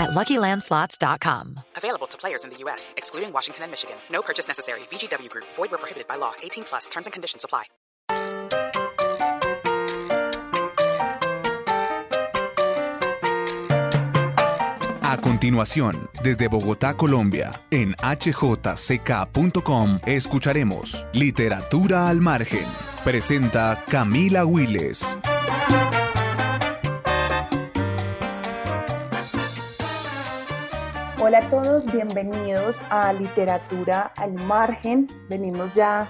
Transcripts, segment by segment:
at LuckyLandSlots.com. Available to players in the U.S., excluding Washington and Michigan. No purchase necessary. VGW Group. Void where prohibited by law. 18 plus. Terms and conditions apply. A continuación, desde Bogotá, Colombia, en hjck.com, escucharemos Literatura al Margen. Presenta Camila Willes. Hola a todos, bienvenidos a Literatura al Margen. Venimos ya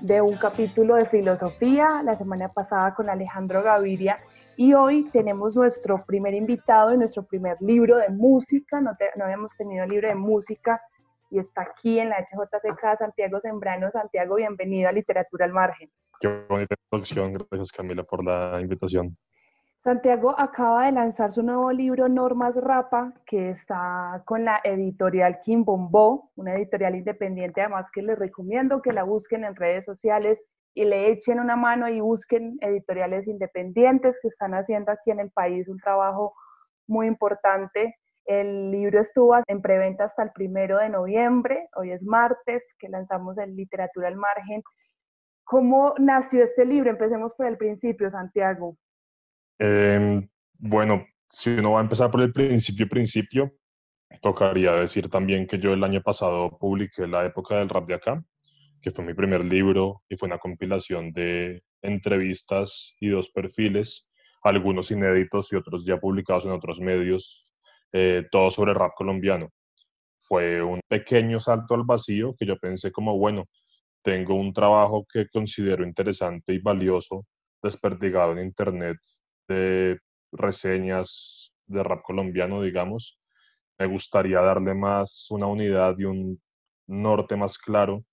de un capítulo de filosofía la semana pasada con Alejandro Gaviria y hoy tenemos nuestro primer invitado y nuestro primer libro de música. No, no habíamos tenido libro de música y está aquí en la HJCK Santiago Sembrano. Santiago, bienvenido a Literatura al Margen. Qué bonita introducción, gracias Camila por la invitación. Santiago acaba de lanzar su nuevo libro Normas Rapa, que está con la editorial Kim Bombo, una editorial independiente además que les recomiendo que la busquen en redes sociales y le echen una mano y busquen editoriales independientes que están haciendo aquí en el país un trabajo muy importante. El libro estuvo en preventa hasta el primero de noviembre, hoy es martes, que lanzamos en Literatura al Margen. ¿Cómo nació este libro? Empecemos por el principio, Santiago. Em, bueno, si uno va a empezar por el principio, principio, tocaría decir también que yo el año pasado publiqué La época del rap de acá, que fue mi primer libro y fue una compilación de entrevistas y dos perfiles, algunos inéditos y otros ya publicados en otros medios, eh, todo sobre rap colombiano. Fue un pequeño salto al vacío que yo pensé como, bueno, tengo un trabajo que considero interesante y valioso desperdigado en Internet reseñas de rap colombiano, digamos. Me gustaría darle más una unidad y un norte más claro,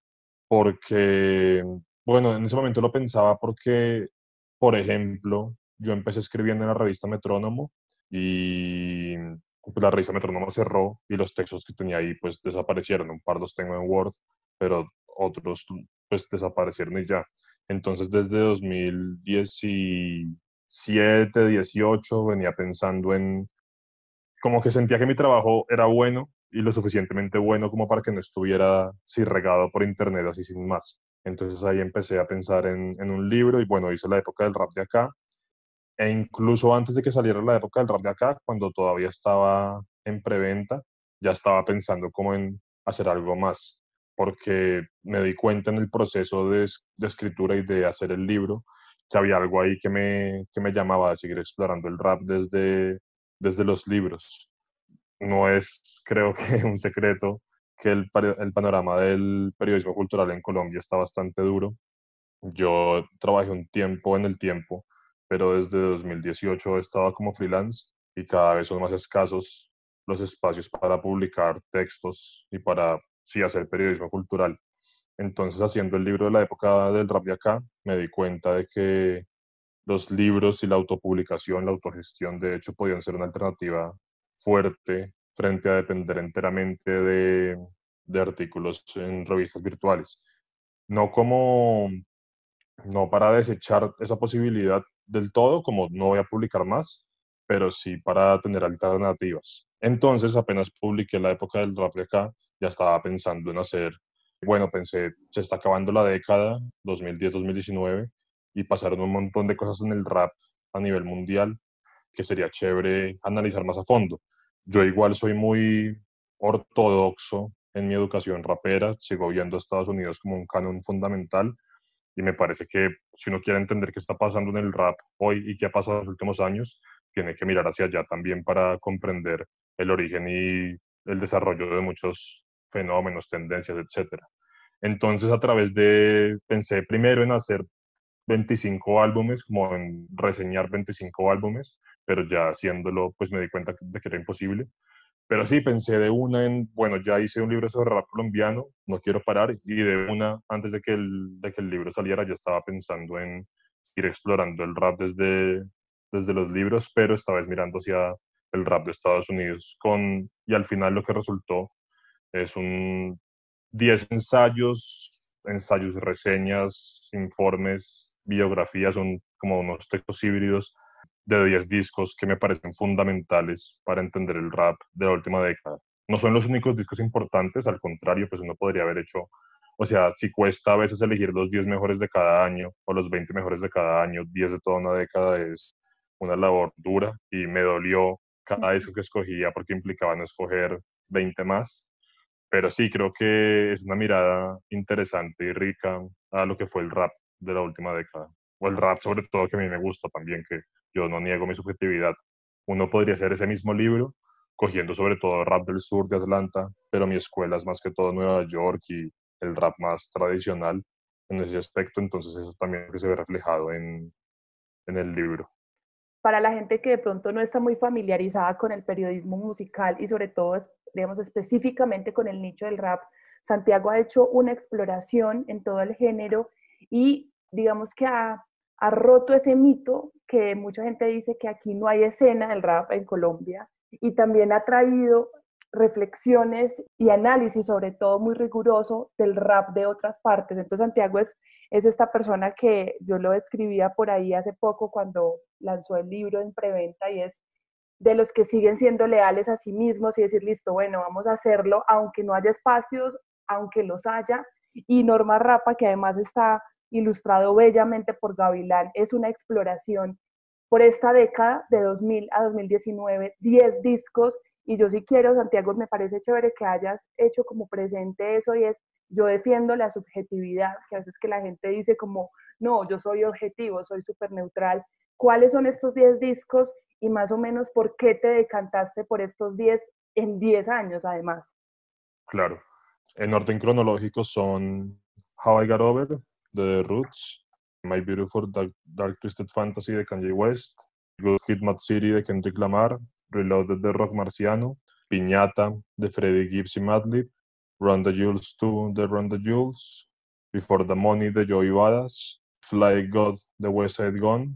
porque, bueno, en ese momento lo pensaba porque, por ejemplo, yo empecé escribiendo en la revista Metrónomo y pues, la revista Metrónomo cerró y los textos que tenía ahí pues desaparecieron. Un par los tengo en Word, pero otros pues desaparecieron y ya. Entonces desde 2010 y 7, 18, venía pensando en como que sentía que mi trabajo era bueno y lo suficientemente bueno como para que no estuviera así regado por internet así sin más. Entonces ahí empecé a pensar en, en un libro y bueno, hice la época del rap de acá. E incluso antes de que saliera la época del rap de acá, cuando todavía estaba en preventa, ya estaba pensando como en hacer algo más, porque me di cuenta en el proceso de, de escritura y de hacer el libro que había algo ahí que me, que me llamaba a seguir explorando el rap desde, desde los libros. No es, creo que, un secreto que el, panorama del periodismo cultural en Colombia está bastante duro. Yo trabajé un tiempo en el tiempo, pero desde 2018 he estado como freelance y cada vez son más escasos los espacios para publicar textos y para sí hacer periodismo cultural. Entonces, haciendo el libro de la época del rap de acá, me di cuenta de que los libros y la autopublicación, la autogestión, de hecho, podían ser una alternativa fuerte frente a depender enteramente de, de artículos en revistas virtuales. No como, no para desechar esa posibilidad del todo, como no voy a publicar más, pero sí para tener alternativas. Entonces, apenas publiqué la época del rap de acá, ya estaba pensando en hacer bueno, pensé, se está acabando la década, 2010-2019, y pasaron un montón de cosas en el rap a nivel mundial que sería chévere analizar más a fondo. Yo igual soy muy ortodoxo en mi educación rapera, sigo viendo a Estados Unidos como un canon fundamental y me parece que si uno quiere entender qué está pasando en el rap hoy y qué ha pasado en los últimos años, tiene que mirar hacia allá también para comprender el origen y el desarrollo de muchos fenómenos, tendencias, etc. Entonces, a través de, pensé primero en hacer 25 álbumes, como en reseñar 25 álbumes, pero ya haciéndolo, pues me di cuenta de que era imposible. Pero sí, pensé de una en, bueno, ya hice un libro sobre rap colombiano, no quiero parar, y de una, antes de que el, de que el libro saliera, ya estaba pensando en ir explorando el rap desde, desde los libros, pero esta vez mirando hacia el rap de Estados Unidos. Con, y al final lo que resultó es un 10 ensayos, ensayos, reseñas, informes, biografías, son como unos textos híbridos de 10 discos que me parecen fundamentales para entender el rap de la última década. No son los únicos discos importantes, al contrario, pues uno podría haber hecho, o sea, si cuesta a veces elegir los 10 mejores de cada año o los 20 mejores de cada año, 10 de toda una década es una labor dura y me dolió cada disco que escogía porque implicaba no escoger 20 más. Pero sí, creo que es una mirada interesante y rica a lo que fue el rap de la última década. O el rap sobre todo que a mí me gusta también, que yo no niego mi subjetividad. Uno podría hacer ese mismo libro cogiendo sobre todo rap del sur de Atlanta, pero mi escuela es más que todo Nueva York y el rap más tradicional en ese aspecto, entonces eso también que se ve reflejado en, en el libro. Para la gente que de pronto no está muy familiarizada con el periodismo musical y sobre todo, digamos, específicamente con el nicho del rap, Santiago ha hecho una exploración en todo el género y digamos que ha ha roto ese mito que mucha gente dice que aquí no hay escena del rap en Colombia y también ha traído reflexiones y análisis, sobre todo muy riguroso, del rap de otras partes. Entonces Santiago es, es esta persona que yo lo escribía por ahí hace poco cuando lanzó el libro en preventa y es de los que siguen siendo leales a sí mismos y decir, listo, bueno, vamos a hacerlo, aunque no haya espacios, aunque los haya. Y Norma Rapa, que además está ilustrado bellamente por Gavilán, es una exploración por esta década de 2000 a 2019, 10 discos, y yo sí quiero, Santiago, me parece chévere que hayas hecho como presente eso y es, yo defiendo la subjetividad, que a veces que la gente dice como, no, yo soy objetivo, soy súper neutral. ¿Cuáles son estos 10 discos y más o menos por qué te decantaste por estos 10 en 10 años además? Claro, en orden cronológico son How I Got Over, The Roots, My Beautiful Dark, Twisted Fantasy de Kanye West, Good Kid, Mad City de Kendrick Lamar, Reloaded de Rock Marciano, Piñata de Freddie Gibbs y Madlib, Run the Jewels 2 de Run the Jewels, Before the Money de Joey Badass, Fly God de West Side Gone,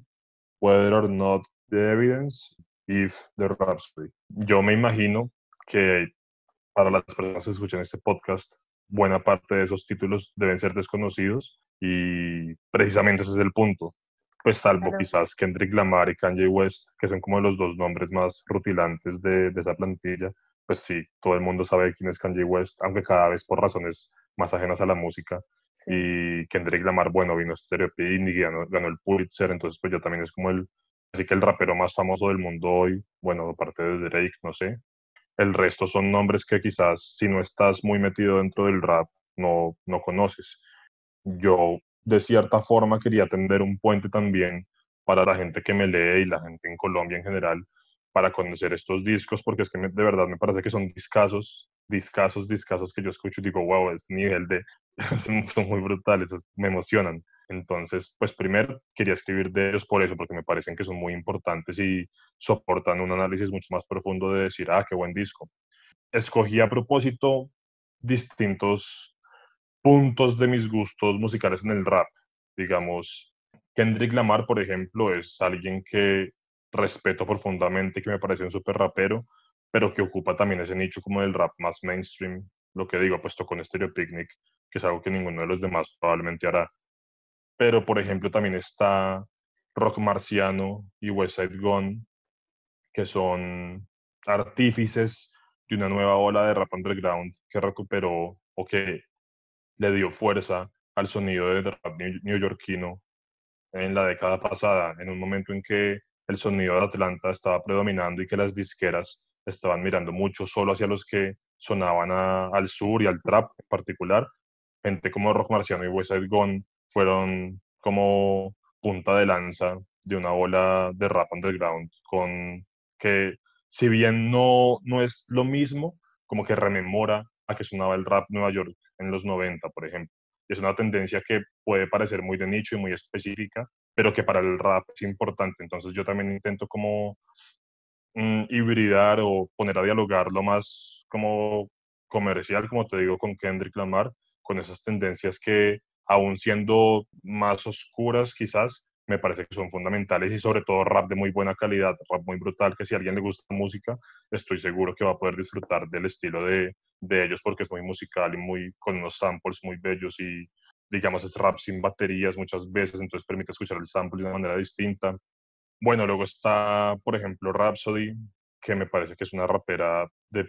Whether or Not the Evidence, If the Rhapsody. Yo me imagino que para las personas que escuchan este podcast, buena parte de esos títulos deben ser desconocidos y precisamente ese es el punto. Pues salvo quizás Kendrick Lamar y Kanye West, que son como los dos nombres más rutilantes de, de, esa plantilla, pues sí, todo el mundo sabe quién es Kanye West, aunque cada vez por razones más ajenas a la música. Y Kendrick Lamar, bueno, vino Stereo y ganó, ganó el Pulitzer, entonces pues ya también es como el, así que el rapero más famoso del mundo hoy, bueno, aparte de Drake, no sé. El resto son nombres que quizás si no estás muy metido dentro del rap, no, no conoces yo de cierta forma quería tender un puente también para la gente que me lee y la gente en Colombia en general para conocer estos discos, porque es que de verdad me parece que son discasos, discasos, discasos que yo escucho y digo, wow, este nivel de, son muy brutales, me emocionan. Entonces, pues primero quería escribir de ellos por eso, porque me parecen que son muy importantes y soportan un análisis mucho más profundo de decir, ah, qué buen disco. Escogí a propósito distintos puntos de mis gustos musicales en el rap. Digamos, Kendrick Lamar, por ejemplo, es alguien que respeto profundamente, que me parece un súper rapero, pero que ocupa también ese nicho como del rap más mainstream, lo que digo, puesto con Stereo Picnic, que es algo que ninguno de los demás probablemente hará. Pero, por ejemplo, también está Rock Marciano y West Side Gun, que son artífices de una nueva ola de rap underground que recuperó o que le dio fuerza al sonido de rap neoyorquino en la década pasada, en un momento en que el sonido de Atlanta estaba predominando y que las disqueras estaban mirando mucho solo hacia los que sonaban al sur y al trap en particular. Gente como Rock Marciano y West Side fueron como punta de lanza de una ola de rap underground con que si bien no, no es lo mismo, como que rememora a que sonaba el rap Nueva York en los 90, por ejemplo. Es una tendencia que puede parecer muy de nicho y muy específica, pero que para el rap es importante. Entonces yo también intento como mm, hibridar o poner a dialogar lo más como comercial, como te digo, con Kendrick Lamar, con esas tendencias que, aún siendo más oscuras quizás, me parece que son fundamentales y sobre todo rap de muy buena calidad, rap muy brutal, que si a alguien le gusta música, estoy seguro que va a poder disfrutar del estilo de, de ellos porque es muy musical y muy con unos samples muy bellos y digamos es rap sin baterías muchas veces, entonces permite escuchar el sample de una manera distinta. Bueno, luego está, por ejemplo, Rhapsody, que me parece que es una rapera de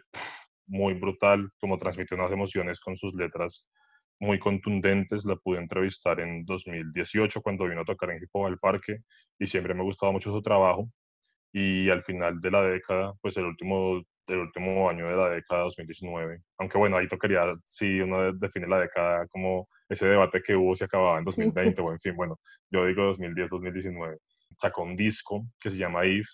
muy brutal, como transmite unas emociones con sus letras muy contundentes. La pude entrevistar en 2018 cuando vino a tocar en Hip al Parque y siempre me ha gustado mucho su trabajo. Y al final de la década, pues el último, el último año de la década, 2019, aunque bueno, ahí tocaría, si uno define la década como ese debate que hubo si acababa en 2020 o en fin, bueno, yo digo 2010-2019. Sacó un disco que se llama If,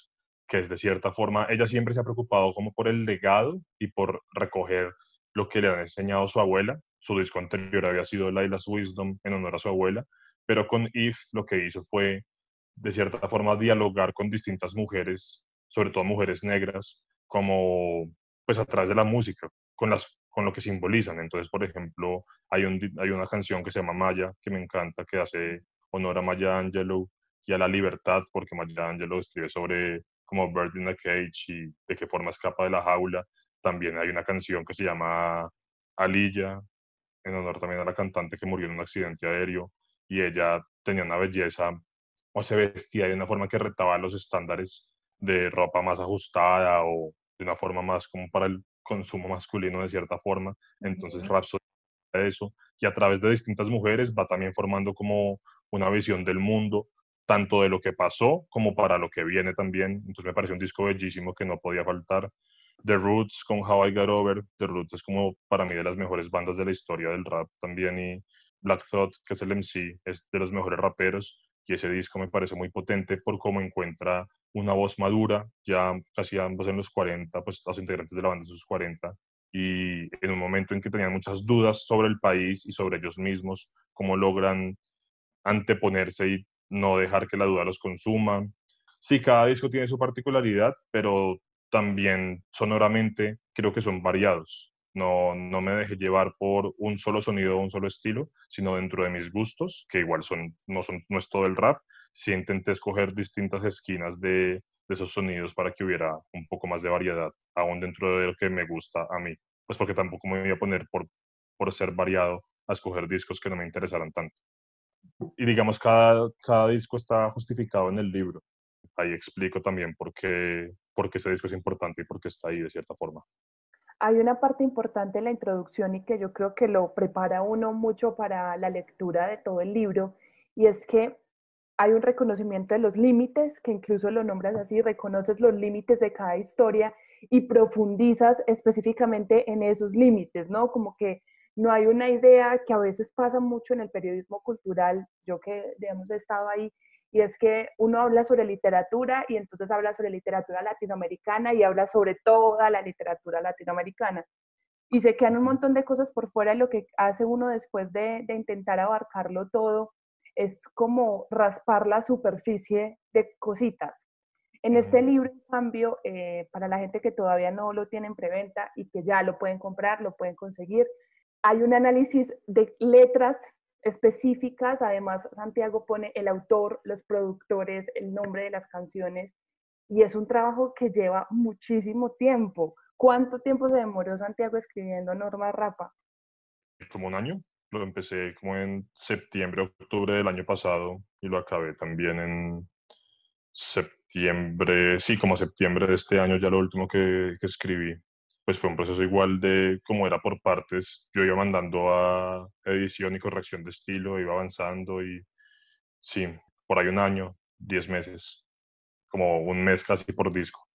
que es de cierta forma, ella siempre se ha preocupado como por el legado y por recoger lo que le han enseñado su abuela. Su disco anterior había sido Laila's Wisdom en honor a su abuela, pero con If lo que hizo fue, de cierta forma, dialogar con distintas mujeres, sobre todo mujeres negras, como pues a través de la música, con, las, con lo que simbolizan. Entonces, por ejemplo, hay, un, hay una canción que se llama Maya, que me encanta, que hace honor a Maya Angelou y a la libertad, porque Maya Angelou escribe sobre como Bird in a Cage y de qué forma escapa de la jaula. También hay una canción que se llama Alilla, en honor también a la cantante que murió en un accidente aéreo y ella tenía una belleza o se vestía de una forma que retaba los estándares de ropa más ajustada o de una forma más como para el consumo masculino de cierta forma. Entonces Rhapsody eso y a través de distintas mujeres va también formando como una visión del mundo tanto de lo que pasó como para lo que viene también. Entonces me pareció un disco bellísimo que no podía faltar. The Roots con How I Got Over. The Roots es como para mí de las mejores bandas de la historia del rap también. Y Black Thought, que es el MC, es de los mejores raperos. Y ese disco me parece muy potente por cómo encuentra una voz madura, ya casi ambos en los 40, pues los integrantes de la banda en sus 40. Y en un momento en que tenían muchas dudas sobre el país y sobre ellos mismos, cómo logran anteponerse y no dejar que la duda los consuma. Sí, cada disco tiene su particularidad, pero también sonoramente creo que son variados. No, no me dejé llevar por un solo sonido o un solo estilo, sino dentro de mis gustos, que igual son, no, son, no es todo el rap. Sí intenté escoger distintas esquinas de, de esos sonidos para que hubiera un poco más de variedad, aún dentro de lo que me gusta a mí. Pues porque tampoco me voy a poner por, por ser variado a escoger discos que no me interesaran tanto y digamos, cada, cada disco está justificado en el libro. Ahí explico también por qué, por qué ese disco es importante y por qué está ahí de cierta forma. Hay una parte importante en la introducción y que yo creo que lo prepara uno mucho para la lectura de todo el libro, y es que hay un reconocimiento de los límites, que incluso lo nombras así, reconoces los límites de cada historia y profundizas específicamente en esos límites, ¿no? Como que no hay una idea que a veces pasa mucho en el periodismo cultural, yo que, digamos, he estado ahí, y es que uno habla sobre literatura y entonces habla sobre literatura latinoamericana y habla sobre toda la literatura latinoamericana. Y se quedan un montón de cosas por fuera y lo que hace uno después de, intentar abarcarlo todo es como raspar la superficie de cositas. En este libro, en cambio, eh, para la gente que todavía no lo tiene en preventa y que ya lo pueden comprar, lo pueden conseguir, hay un análisis de letras específicas, además Santiago pone el autor, los productores, el nombre de las canciones, y es un trabajo que lleva muchísimo tiempo. ¿Cuánto tiempo se demoró Santiago escribiendo Norma Rapa? Como un año. Lo empecé como en septiembre, octubre del año pasado y lo acabé también en septiembre, sí, como septiembre de este año, ya lo último que, que escribí pues fue un proceso igual de como era por partes. Yo iba mandando a edición y corrección de estilo, iba avanzando y sí, por ahí un año, diez meses, como un mes casi por disco.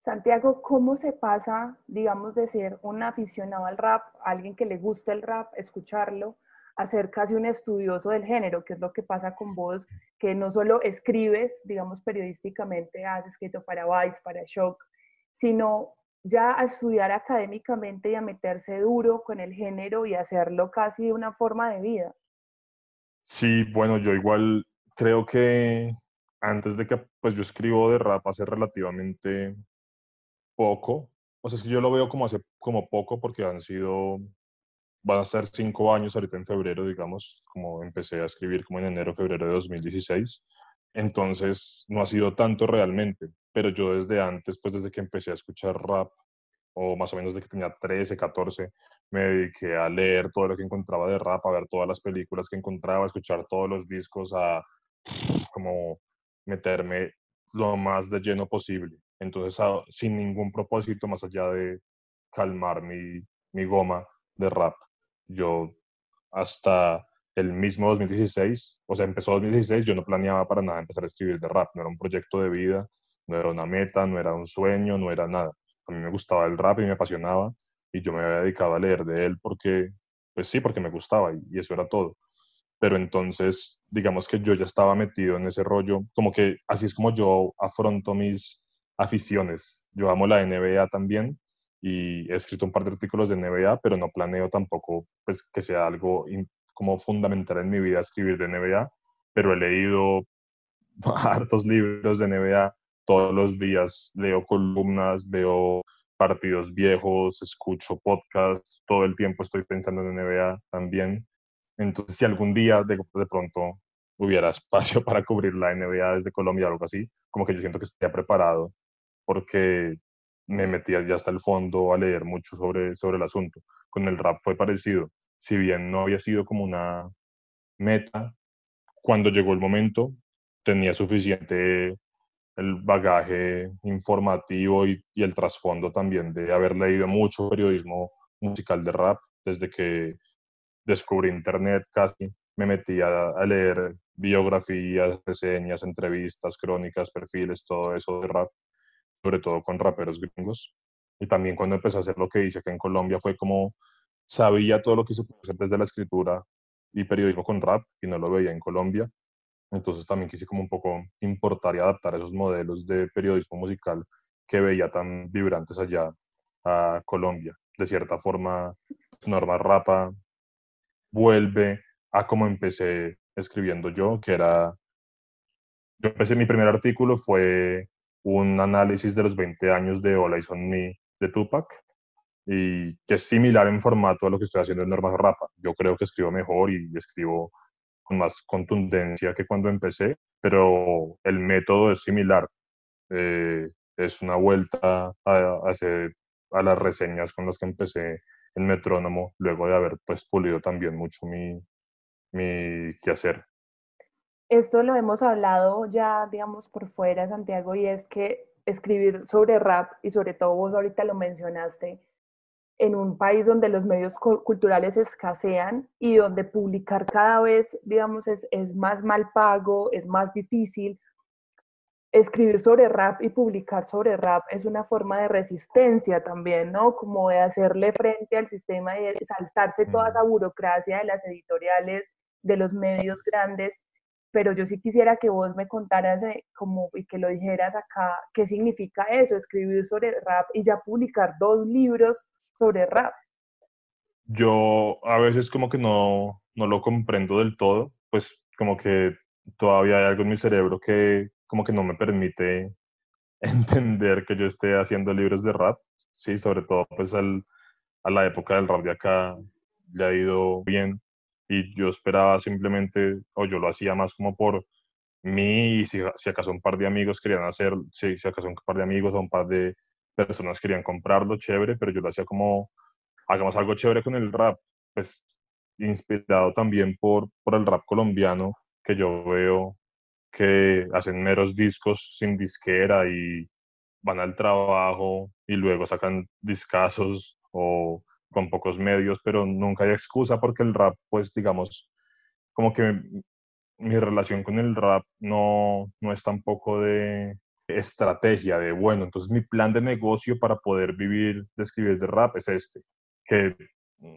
Santiago, ¿cómo se pasa, digamos, de ser un aficionado al rap, alguien que le gusta el rap, escucharlo, a ser casi un estudioso del género, que es lo que pasa con vos, que no solo escribes, digamos, periodísticamente, has escrito para Vice, para Shock, sino ya a estudiar académicamente y a meterse duro con el género y hacerlo casi de una forma de vida. Sí, bueno, yo igual creo que antes de que pues yo escribo de rap hace relativamente poco. O sea, es que yo lo veo como hace como poco porque han sido, van a ser cinco años ahorita en febrero, digamos, como empecé a escribir como en enero, febrero de 2016. Entonces, no ha sido tanto realmente, pero yo desde antes, pues desde que empecé a escuchar rap, o más o menos desde que tenía 13, 14, me dediqué a leer todo lo que encontraba de rap, a ver todas las películas que encontraba, a escuchar todos los discos, a como meterme lo más de lleno posible. Entonces, sin ningún propósito más allá de calmar mi, mi goma de rap. Yo hasta el mismo 2016, o sea, empezó 2016, yo no planeaba para nada empezar a escribir de rap, no era un proyecto de vida, no era una meta, no era un sueño, no era nada. A mí me gustaba el rap y me apasionaba y yo me había dedicado a leer de él porque, pues sí, porque me gustaba y, eso era todo. Pero entonces, digamos que yo ya estaba metido en ese rollo, como que así es como yo afronto mis aficiones. Yo amo la NBA también y he escrito un par de artículos de NBA, pero no planeo tampoco pues, que sea algo como fundamental en mi vida escribir de NBA, pero he leído hartos libros de NBA todos los días, leo columnas, veo partidos viejos, escucho podcasts, todo el tiempo estoy pensando en NBA también. Entonces, si algún día de, de pronto hubiera espacio para cubrir la NBA desde Colombia o algo así, como que yo siento que estaría preparado porque me metía ya hasta el fondo a leer mucho sobre, sobre el asunto. Con el rap fue parecido. Si bien no había sido como una meta, cuando llegó el momento tenía suficiente el bagaje informativo y, el trasfondo también de haber leído mucho periodismo musical de rap desde que descubrí internet casi me metí a, a, leer biografías, reseñas, entrevistas, crónicas, perfiles, todo eso de rap sobre todo con raperos gringos. Y también cuando empecé a hacer lo que hice acá en Colombia fue como sabía todo lo que se puede hacer desde la escritura y periodismo con rap y no lo veía en Colombia. Entonces también quise como un poco importar y adaptar esos modelos de periodismo musical que veía tan vibrantes allá a Colombia. De cierta forma, Norma Rapa vuelve a como empecé escribiendo yo, que era, yo empecé mi primer artículo fue un análisis de los 20 años de All Eyes on Me de Tupac y que es similar en formato a lo que estoy haciendo en Normas Rapa. Yo creo que escribo mejor y escribo con más contundencia que cuando empecé, pero el método es similar. Eh, es una vuelta a, hacer, a las reseñas con las que empecé en Metrónomo, luego de haber pues pulido también mucho mi, mi quehacer esto lo hemos hablado ya, digamos, por fuera, Santiago, y es que escribir sobre rap, y sobre todo vos ahorita lo mencionaste, en un país donde los medios culturales escasean y donde publicar cada vez, digamos, es, es más mal pago, es más difícil. Escribir sobre rap y publicar sobre rap es una forma de resistencia también, ¿no? Como de hacerle frente al sistema y de saltarse toda esa burocracia de las editoriales, de los medios grandes pero yo sí quisiera que vos me contaras eh, como, y que lo dijeras acá, qué significa eso, escribir sobre rap y ya publicar dos libros sobre rap. Yo a veces como que no, no lo comprendo del todo, pues como que todavía hay algo en mi cerebro que como que no me permite entender que yo esté haciendo libros de rap, sí, sobre todo pues al, a la época del rap de acá le ha ido bien, y yo esperaba simplemente, o yo lo hacía más como por mí y si, si acaso un par de amigos querían hacer, si, si acaso un par de amigos o un par de personas querían comprarlo, chévere, pero yo lo hacía como, hagamos algo chévere con el rap, pues inspirado también por, por el rap colombiano, que yo veo que hacen meros discos sin disquera y van al trabajo y luego sacan discazos o con pocos medios, pero nunca hay excusa porque el rap, pues digamos, como que mi relación con el rap no, no es tampoco de estrategia, de bueno, entonces mi plan de negocio para poder vivir de escribir de rap es este, que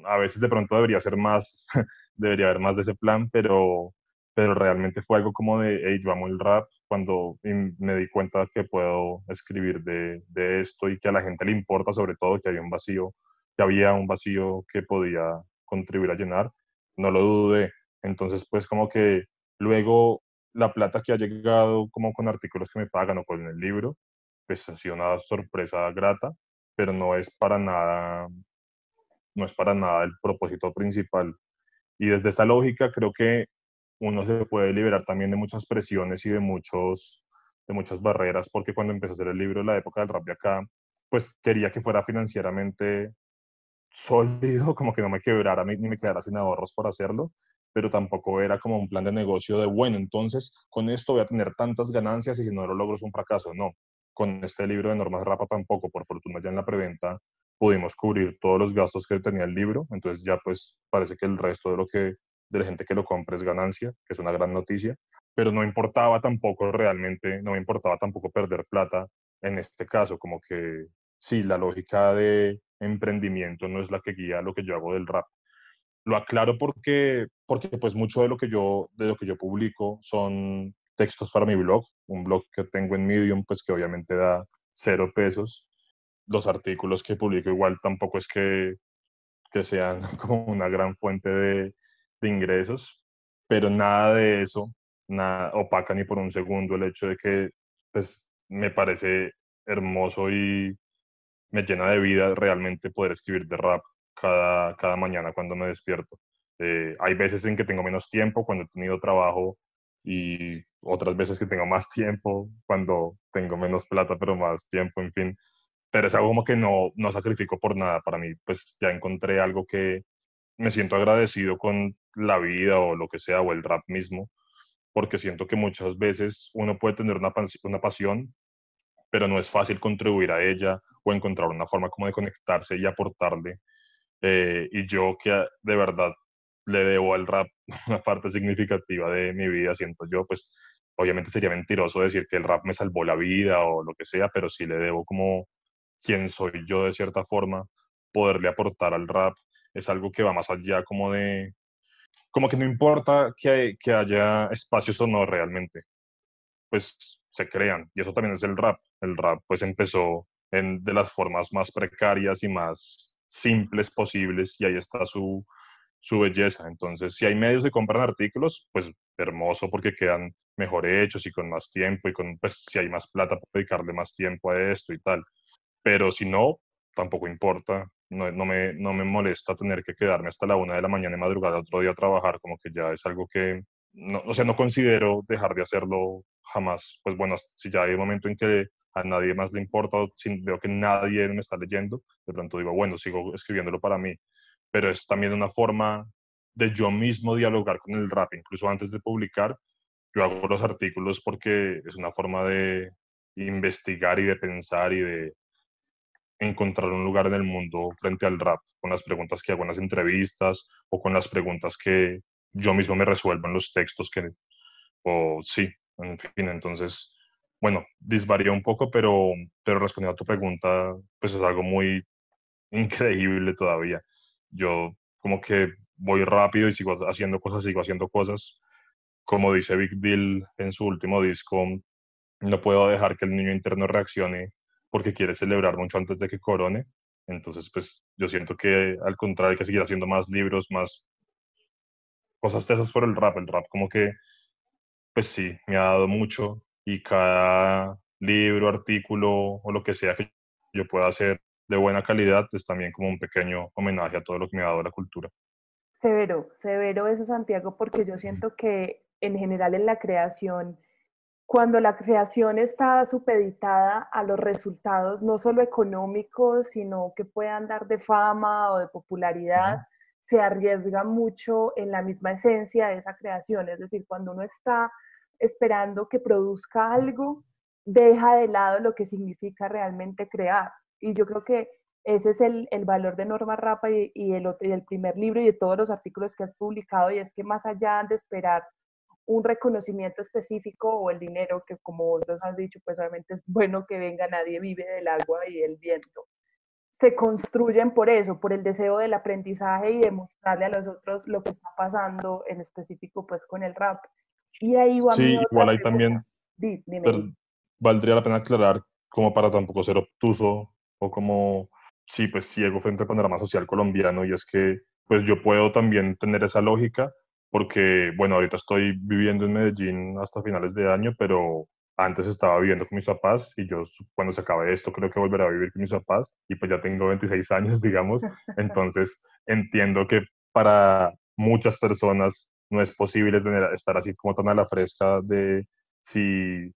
a veces de pronto debería ser más, debería haber más de ese plan, pero, pero realmente fue algo como de, hey, yo amo el rap, cuando me di cuenta que puedo escribir de, de esto y que a la gente le importa sobre todo que hay un vacío que había un vacío que podía contribuir a llenar, no lo dudé. Entonces, pues como que luego la plata que ha llegado como con artículos que me pagan o con el libro, pues ha sido una sorpresa grata, pero no es para nada, no es para nada el propósito principal. Y desde esta lógica creo que uno se puede liberar también de muchas presiones y de, muchos, de muchas barreras, porque cuando empecé a hacer el libro, la época del rap de acá, pues quería que fuera financieramente sólido, como que no me quebrara ni me quedara sin ahorros por hacerlo, pero tampoco era como un plan de negocio de, bueno, entonces con esto voy a tener tantas ganancias y si no lo logro es un fracaso. No, con este libro de normas RAPA tampoco, por fortuna ya en la preventa pudimos cubrir todos los gastos que tenía el libro, entonces ya pues parece que el resto de lo que de la gente que lo compre es ganancia, que es una gran noticia, pero no importaba tampoco realmente, no me importaba tampoco perder plata en este caso, como que sí, la lógica de emprendimiento no es la que guía lo que yo hago del rap. Lo aclaro porque, porque pues mucho de lo que yo, de lo que yo publico son textos para mi blog, un blog que tengo en Medium, pues que obviamente da cero pesos. Los artículos que publico igual tampoco es que, que sean como una gran fuente de, de ingresos, pero nada de eso, nada opaca ni por un segundo el hecho de que pues me parece hermoso y me llena de vida realmente poder escribir de rap cada, cada mañana cuando me despierto. Eh, hay veces en que tengo menos tiempo cuando he tenido trabajo y otras veces que tengo más tiempo cuando tengo menos plata pero más tiempo, en fin. Pero es algo como que no, no sacrifico por nada. Para mí, pues ya encontré algo que me siento agradecido con la vida o lo que sea, o el rap mismo, porque siento que muchas veces uno puede tener una, una pasión, pero no es fácil contribuir a ella o encontrar una forma como de conectarse y aportarle. Eh, y yo que de verdad le debo al rap una parte significativa de mi vida, siento yo, pues obviamente sería mentiroso decir que el rap me salvó la vida o lo que sea, pero sí le debo como quién soy yo de cierta forma, poderle aportar al rap es algo que va más allá como de, como que no importa que, que haya espacios o no realmente, pues se crean. Y eso también es el rap. El rap pues empezó en, de las formas más precarias y más simples posibles y ahí está su, su belleza. Entonces, si hay medios de comprar artículos, pues hermoso porque quedan mejor hechos y con más tiempo y con, pues si hay más plata para dedicarle más tiempo a esto y tal. Pero si no, tampoco importa no, no, me, no me molesta tener que quedarme hasta la una de la mañana y madrugar otro día a trabajar, como que ya es algo que, no, o sea, no considero dejar de hacerlo jamás. Pues bueno, si ya hay un momento en que a nadie más le importa, o si veo que nadie me está leyendo, de pronto digo, bueno, sigo escribiéndolo para mí. Pero es también una forma de yo mismo dialogar con el rap, incluso antes de publicar, yo hago los artículos porque es una forma de investigar y de pensar y de encontrar un lugar en el mundo frente al rap, con las preguntas que hago en las entrevistas o con las preguntas que yo mismo me resuelvo en los textos que, o sí, en fin, entonces, bueno, disvaría un poco, pero, pero respondiendo a tu pregunta, pues es algo muy increíble todavía. Yo como que voy rápido y sigo haciendo cosas, sigo haciendo cosas. Como dice Big Deal en su último disco, no puedo dejar que el niño interno reaccione porque quiere celebrar mucho antes de que corone. Entonces, pues yo siento que al contrario hay que seguir haciendo más libros, más cosas de esas por el rap. El rap como que, pues sí, me ha dado mucho y cada libro, artículo o lo que sea que yo pueda hacer de buena calidad es también como un pequeño homenaje a todo lo que me ha dado la cultura. Severo, severo eso Santiago, porque yo siento que en general en la creación cuando la creación está supeditada a los resultados, no solo económicos, sino que puedan dar de fama o de popularidad, se arriesga mucho en la misma esencia de esa creación. Es decir, cuando uno está esperando que produzca algo, deja de lado lo que significa realmente crear. Y yo creo que ese es el, valor de Norma Rapa y, el, y el primer libro y de todos los artículos que has publicado, y es que más allá de esperar un reconocimiento específico o el dinero, que como vos has dicho, pues obviamente es bueno que venga, nadie vive del agua y del viento. Se construyen por eso, por el deseo del aprendizaje y de mostrarle a los otros lo que está pasando en específico pues con el rap. Y ahí va Sí, igual ahí también valdría la pena aclarar como para tampoco ser obtuso o como, sí, pues ciego frente al panorama social colombiano y es que pues yo puedo también tener esa lógica, porque, bueno, ahorita estoy viviendo en Medellín hasta finales de año, pero antes estaba viviendo con mis papás y yo cuando se acabe esto creo que volveré a vivir con mis papás y pues ya tengo 26 años, digamos. Entonces entiendo que para muchas personas no es posible tener, estar así como tan a la fresca de si,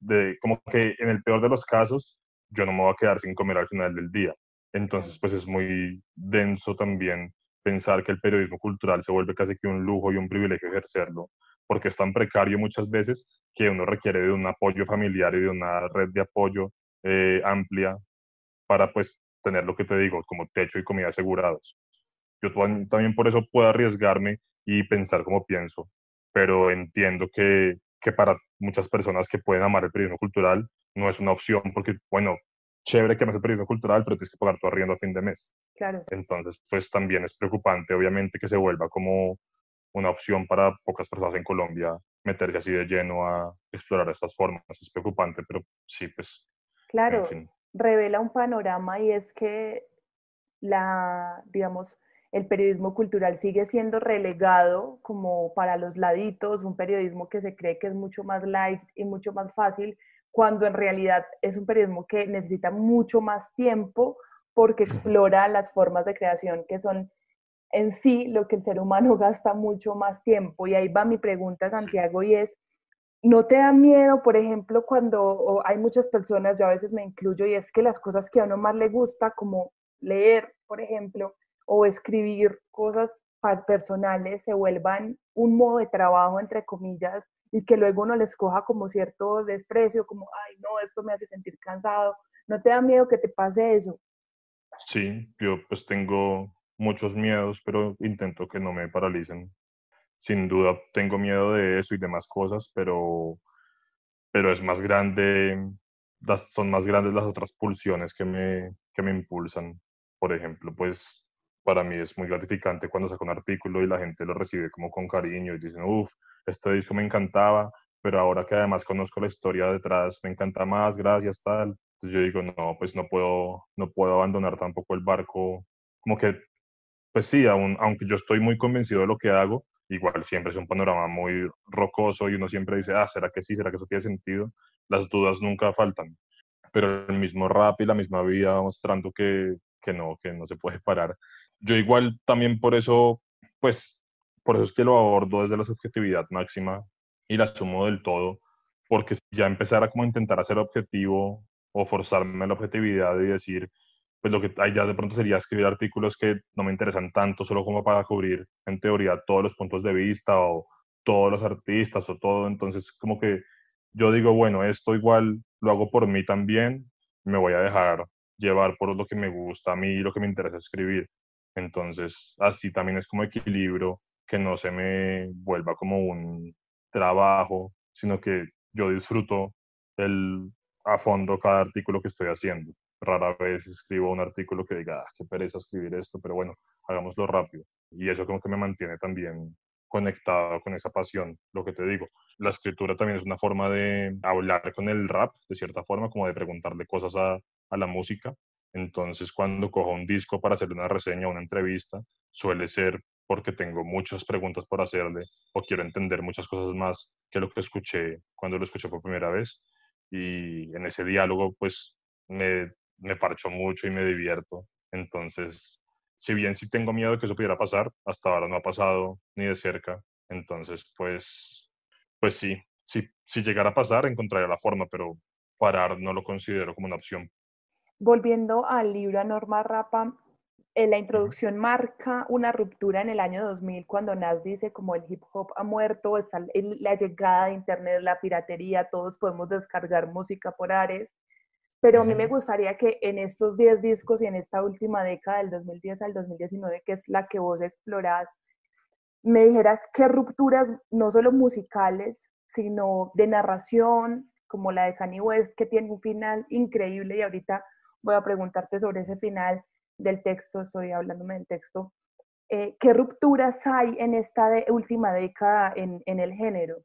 de como que en el peor de los casos yo no me voy a quedar sin comer al final del día. Entonces pues es muy denso también pensar que el periodismo cultural se vuelve casi que un lujo y un privilegio ejercerlo porque es tan precario muchas veces que uno requiere de un apoyo familiar y de una red de apoyo eh, amplia para pues tener lo que te digo, como techo y comida asegurados. Yo también por eso puedo arriesgarme y pensar como pienso, pero entiendo que, que para muchas personas que pueden amar el periodismo cultural no es una opción porque, bueno, chévere que ames el periodismo cultural, pero tienes que pagar tu arriendo a fin de mes. Claro. Entonces, pues también es preocupante, obviamente, que se vuelva como una opción para pocas personas en Colombia meterse así de lleno a explorar estas formas. Es preocupante, pero sí, pues. Claro, revela un panorama y es que la, digamos, el periodismo cultural sigue siendo relegado como para los laditos, un periodismo que se cree que es mucho más light y mucho más fácil, cuando en realidad es un periodismo que necesita mucho más tiempo porque explora las formas de creación que son en sí lo que el ser humano gasta mucho más tiempo. Y ahí va mi pregunta, Santiago, y es, ¿no te da miedo, por ejemplo, cuando hay muchas personas, yo a veces me incluyo, y es que las cosas que a uno más le gusta, como leer, por ejemplo, o escribir cosas personales, se vuelvan un modo de trabajo, entre comillas, y que luego uno les coja como cierto desprecio, como, ay, no, esto me hace sentir cansado. ¿No te da miedo que te pase eso? Sí, yo pues tengo muchos miedos, pero intento que no me paralicen. Sin duda tengo miedo de eso y demás cosas, pero, pero es más grande, son más grandes las otras pulsiones que me, que me impulsan. Por ejemplo, pues para mí es muy gratificante cuando saco un artículo y la gente lo recibe como con cariño y dicen, uff, este disco me encantaba, pero ahora que además conozco la historia detrás, me encanta más, gracias, tal. Entonces yo digo, no, pues no puedo, no puedo abandonar tampoco el barco. Como que pues sí, aunque yo estoy muy convencido de lo que hago, igual siempre es un panorama muy rocoso y uno siempre dice, ah, ¿será que sí? ¿Será que eso tiene sentido? Las dudas nunca faltan. Pero el mismo rap y la misma vida mostrando que, que no, que no se puede parar. Yo igual también por eso, pues, por eso es que lo abordo desde la subjetividad máxima y la asumo del todo, porque si ya empezara como intentar hacer objetivo o forzarme la objetividad y decir, pues lo que hay ya de pronto sería escribir artículos que no me interesan tanto, solo como para cubrir en teoría todos los puntos de vista o todos los artistas o todo. Entonces, como que yo digo, bueno, esto igual lo hago por mí también, me voy a dejar llevar por lo que me gusta a mí y lo que me interesa escribir. Entonces, así también es como equilibrio, que no se me vuelva como un trabajo, sino que yo disfruto el, a fondo cada artículo que estoy haciendo rara vez escribo un artículo que diga, ah, qué pereza escribir esto, pero bueno, hagámoslo rápido. Y eso como que me mantiene también conectado con esa pasión, lo que te digo. La escritura también es una forma de hablar con el rap, de cierta forma, como de preguntarle cosas a, a la música. Entonces, cuando cojo un disco para hacerle una reseña o una entrevista, suele ser porque tengo muchas preguntas por hacerle o quiero entender muchas cosas más que lo que escuché cuando lo escuché por primera vez. Y en ese diálogo, pues me me parcho mucho y me divierto. Entonces, si bien sí tengo miedo de que eso pudiera pasar, hasta ahora no ha pasado ni de cerca. Entonces, pues, pues sí, si, si llegara a pasar, encontraría la forma, pero parar no lo considero como una opción. Volviendo al libro a Norma Rapa, en la introducción marca una ruptura en el año 2000 cuando Nas dice como el hip hop ha muerto, está la llegada de internet, la piratería, todos podemos descargar música por Ares. Pero a mí me gustaría que en estos 10 discos y en esta última década, del 2010 al 2019, que es la que vos explorás, me dijeras qué rupturas, no solo musicales, sino de narración, como la de Kanye West, que tiene un final increíble, y ahorita voy a preguntarte sobre ese final del texto, estoy hablándome del texto. Eh, ¿Qué rupturas hay en esta última década en, en el género?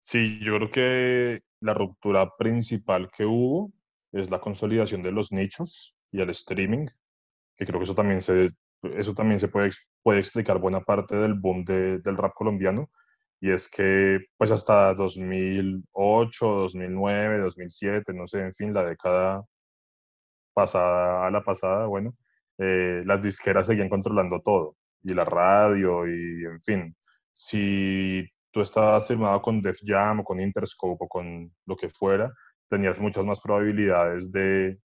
Sí, yo creo que la ruptura principal que hubo es la consolidación de los nichos y el streaming, que creo que eso también se, eso también se puede, puede explicar buena parte del boom del rap colombiano, y es que pues hasta 2008, 2009, 2007, no sé, en fin, la década pasada a la pasada, bueno, eh, las disqueras seguían controlando todo, y la radio, y en fin, si tú estabas firmado con Def Jam o con Interscope o con lo que fuera, tenías muchas más probabilidades de,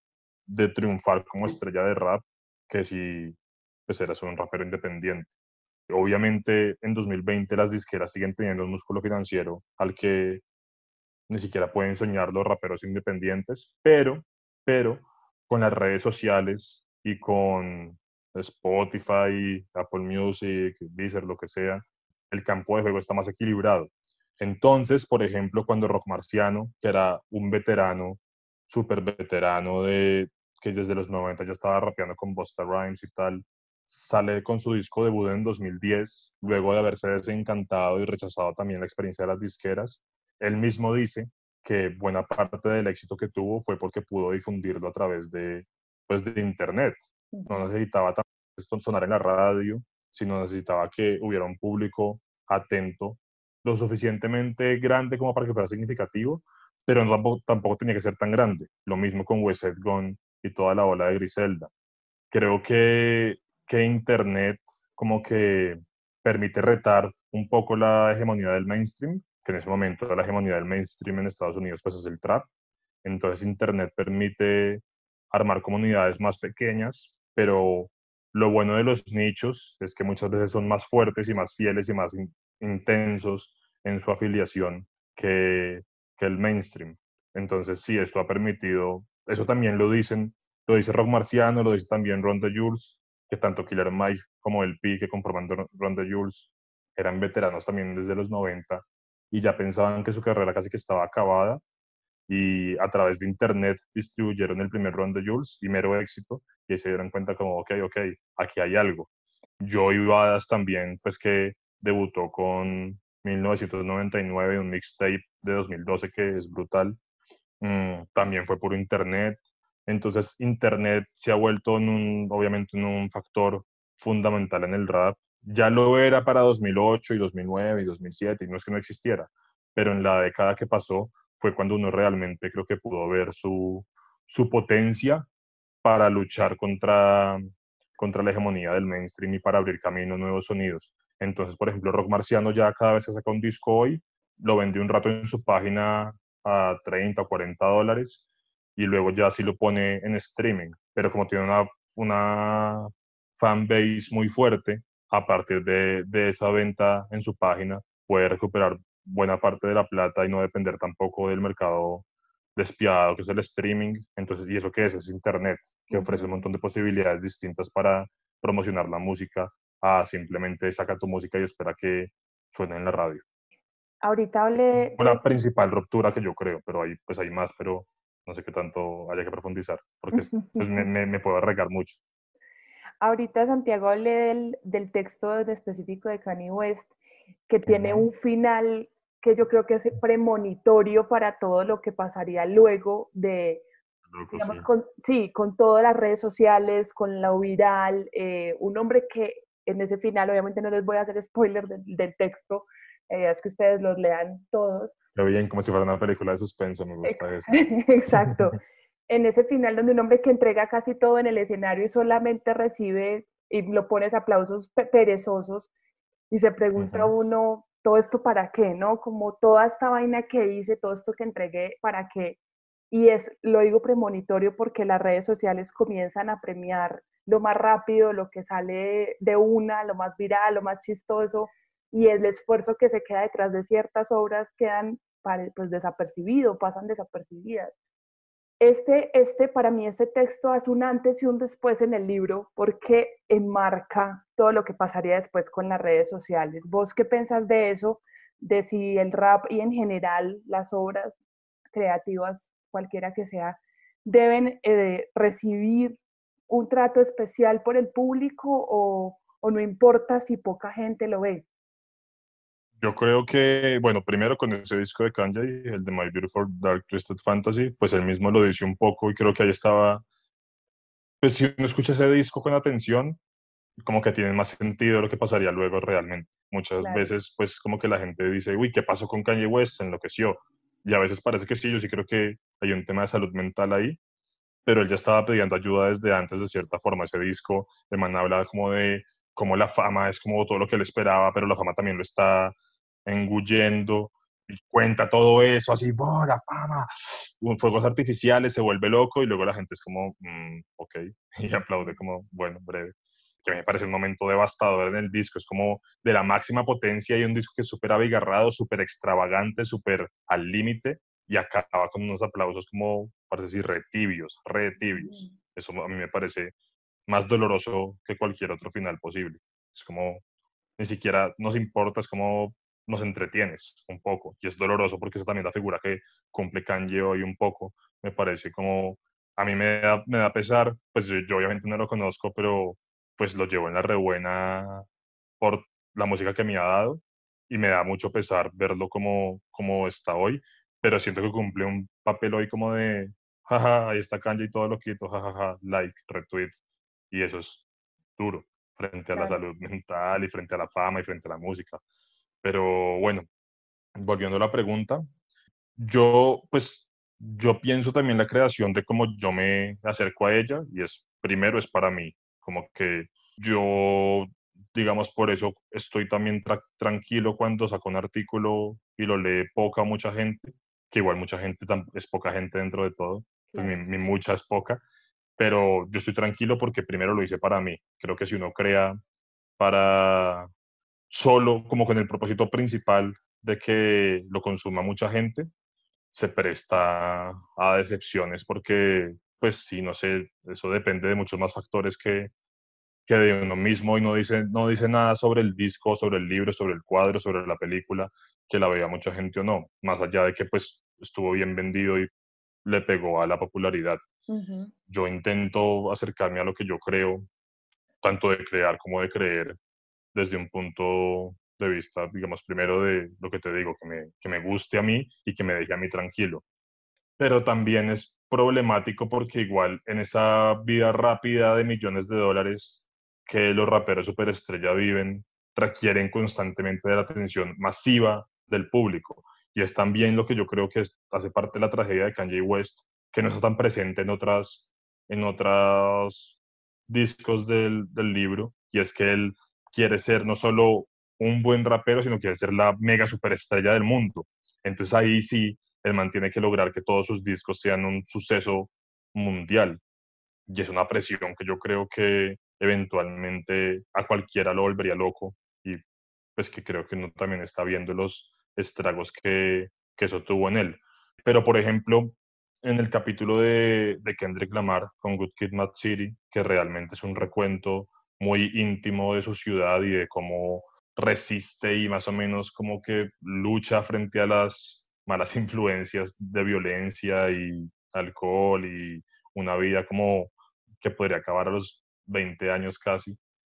de triunfar como estrella de rap que si pues eras un rapero independiente. Obviamente en 2020 las disqueras siguen teniendo un músculo financiero al que ni siquiera pueden soñar los raperos independientes, pero, pero con las redes sociales y con Spotify, Apple Music, Deezer, lo que sea, el campo de juego está más equilibrado. Entonces, por ejemplo, cuando Rock Marciano, que era un veterano, súper veterano, de, que desde los 90 ya estaba rapeando con Busta Rhymes y tal, sale con su disco debut en 2010, luego de haberse desencantado y rechazado también la experiencia de las disqueras. Él mismo dice que buena parte del éxito que tuvo fue porque pudo difundirlo a través de, pues, de Internet. No necesitaba esto sonar en la radio, sino necesitaba que hubiera un público atento, lo suficientemente grande como para que fuera significativo, pero tampoco, tampoco tenía que ser tan grande. Lo mismo con Wesset Gone y toda la ola de Griselda. Creo que que Internet como que permite retar un poco la hegemonía del mainstream, que en ese momento la hegemonía del mainstream en Estados Unidos pues es el trap. Entonces Internet permite armar comunidades más pequeñas, pero lo bueno de los nichos es que muchas veces son más fuertes y más fieles y más intensos en su afiliación que, que el mainstream. Entonces sí, esto ha permitido, eso también lo dicen, lo dice Rock Marciano, lo dice también Ron Jules, que tanto Killer Mike como el Pi, que conforman Ronda Jules, eran veteranos también desde los 90 y ya pensaban que su carrera casi que estaba acabada y a través de internet distribuyeron el primer Ronda Jules y mero éxito y se dieron cuenta como, ok, ok, aquí hay algo. Joey Badas también, pues que debutó con 1999, un mixtape de 2012 que es brutal. Mm, también fue puro internet. Entonces, Internet se ha vuelto, un, obviamente, en un factor fundamental en el rap. Ya lo era para 2008 y 2009 y 2007, y no es que no existiera, pero en la década que pasó fue cuando uno realmente creo que pudo ver su, su potencia para luchar contra, contra la hegemonía del mainstream y para abrir camino a nuevos sonidos. Entonces, por ejemplo, Rock Marciano ya cada vez que saca un disco hoy, lo vende un rato en su página a 30 o 40 dólares y luego ya sí lo pone en streaming. Pero como tiene una, una fan base muy fuerte, a partir de, de esa venta en su página, puede recuperar buena parte de la plata y no depender tampoco del mercado despiadado que es el streaming. Entonces, ¿y eso qué es? Es Internet, que ofrece un montón de posibilidades distintas para promocionar la música, a simplemente saca tu música y espera que suene en la radio. Ahorita hablé... La principal ruptura que yo creo, pero hay, pues hay más, pero no sé qué tanto haya que profundizar, porque pues, me, me, puedo arreglar mucho. Ahorita Santiago hablé del, texto en específico de Kanye West, que tiene un final que yo creo que es premonitorio para todo lo que pasaría luego de, digamos, sí. Con, sí. con todas las redes sociales, con la viral, eh, un hombre que en ese final, obviamente no les voy a hacer spoiler del, del texto, eh, es que ustedes los lean todos, lo bien, como si fuera una película de suspenso, me gusta eso. Exacto. En ese final donde un hombre que entrega casi todo en el escenario y solamente recibe y lo pones aplausos perezosos y se pregunta uno, ¿todo esto para qué? ¿No? Como toda esta vaina que hice, todo esto que entregué, ¿para qué? Y es, lo digo premonitorio porque las redes sociales comienzan a premiar lo más rápido, lo que sale de una, lo más viral, lo más chistoso, y el esfuerzo que se queda detrás de ciertas obras quedan pues, desapercibido, pasan desapercibidas. Este, este, para mí, este texto hace un antes y un después en el libro porque enmarca todo lo que pasaría después con las redes sociales. ¿Vos qué pensás de eso? De si el rap y en general las obras creativas, cualquiera que sea, deben eh, recibir un trato especial por el público o, o no importa si poca gente lo ve? Yo creo que, bueno, primero con ese disco de Kanye, el de My Beautiful Dark Twisted Fantasy, pues él mismo lo dice un poco y creo que ahí estaba, pues si uno escucha ese disco con atención, como que tienen más sentido lo que pasaría luego realmente. Muchas veces, pues, como que la gente dice, uy, ¿qué pasó con Kanye West? Se enloqueció. Y a veces parece que sí, yo sí creo que hay un tema de salud mental ahí, pero él ya estaba pidiendo ayuda desde antes de cierta forma. Ese disco, de man habla como de cómo la fama es como todo lo que él esperaba, pero la fama también lo está engullendo y cuenta todo eso así, ¡oh, la fama! Fuegos artificiales, se vuelve loco y luego la gente es como, mm, ok, y aplaude como, bueno, breve que me parece un momento devastador en el disco. Es como de la máxima potencia y un disco que es súper abigarrado, súper extravagante, súper al límite y acaba con unos aplausos como, parece decir, retibios, retibios. Eso a mí me parece más doloroso que cualquier otro final posible. Es como, ni siquiera nos importa, es como nos entretienes un poco. Y es doloroso porque es también la figura que cumple Kanye hoy un poco. Me parece como, a mí me da, me da pesar, pues yo obviamente no lo conozco, pero pues lo llevo en la rebuena por la música que me ha dado y me da mucho pesar verlo como, como está hoy, pero siento que cumple un papel hoy como de, jaja, ahí está Kanye y todo lo quito, jajaja, like, retweet, y eso es duro frente a la salud mental y frente a la fama y frente a la música. Pero bueno, volviendo a la pregunta, yo pues yo pienso también la creación de cómo yo me acerco a ella y es primero es para mí, como que yo, digamos, por eso estoy también tranquilo cuando saco un artículo y lo lee poca mucha gente, que igual mucha gente es poca gente dentro de todo, pues mi, mucha es poca, pero yo estoy tranquilo porque primero lo hice para mí. Creo que si uno crea para solo, como con el propósito principal de que lo consuma mucha gente, se presta a decepciones porque, pues sí, no sé, eso depende de muchos más factores que, que de uno mismo y no dice, no dice nada sobre el disco, sobre el libro, sobre el cuadro, sobre la película, que la vea mucha gente o no, más allá de que pues estuvo bien vendido y le pegó a la popularidad. Yo intento acercarme a lo que yo creo, tanto de crear como de creer, desde un punto de vista, digamos, primero de lo que te digo, que me, que me guste a mí y que me deje a mí tranquilo. Pero también es problemático porque igual en esa vida rápida de millones de dólares que los raperos superestrella viven requieren constantemente de la atención masiva del público. Y es también lo que yo creo que hace parte de la tragedia de Kanye West, que no está tan presente en otras en otros discos del, del libro, y es que él quiere ser no solo un buen rapero, sino quiere ser la mega superestrella del mundo. Entonces ahí sí, él mantiene que lograr que todos sus discos sean un suceso mundial. Y es una presión que yo creo que eventualmente a cualquiera lo volvería loco y pues que creo que uno también está viendo los estragos que, que eso tuvo en él. Pero por ejemplo, en el capítulo de, de, Kendrick Lamar con Good Kid Mad City, que realmente es un recuento muy íntimo de su ciudad y de cómo resiste y más o menos como que lucha frente a las malas influencias de violencia y alcohol y una vida como que podría acabar a los 20 años casi,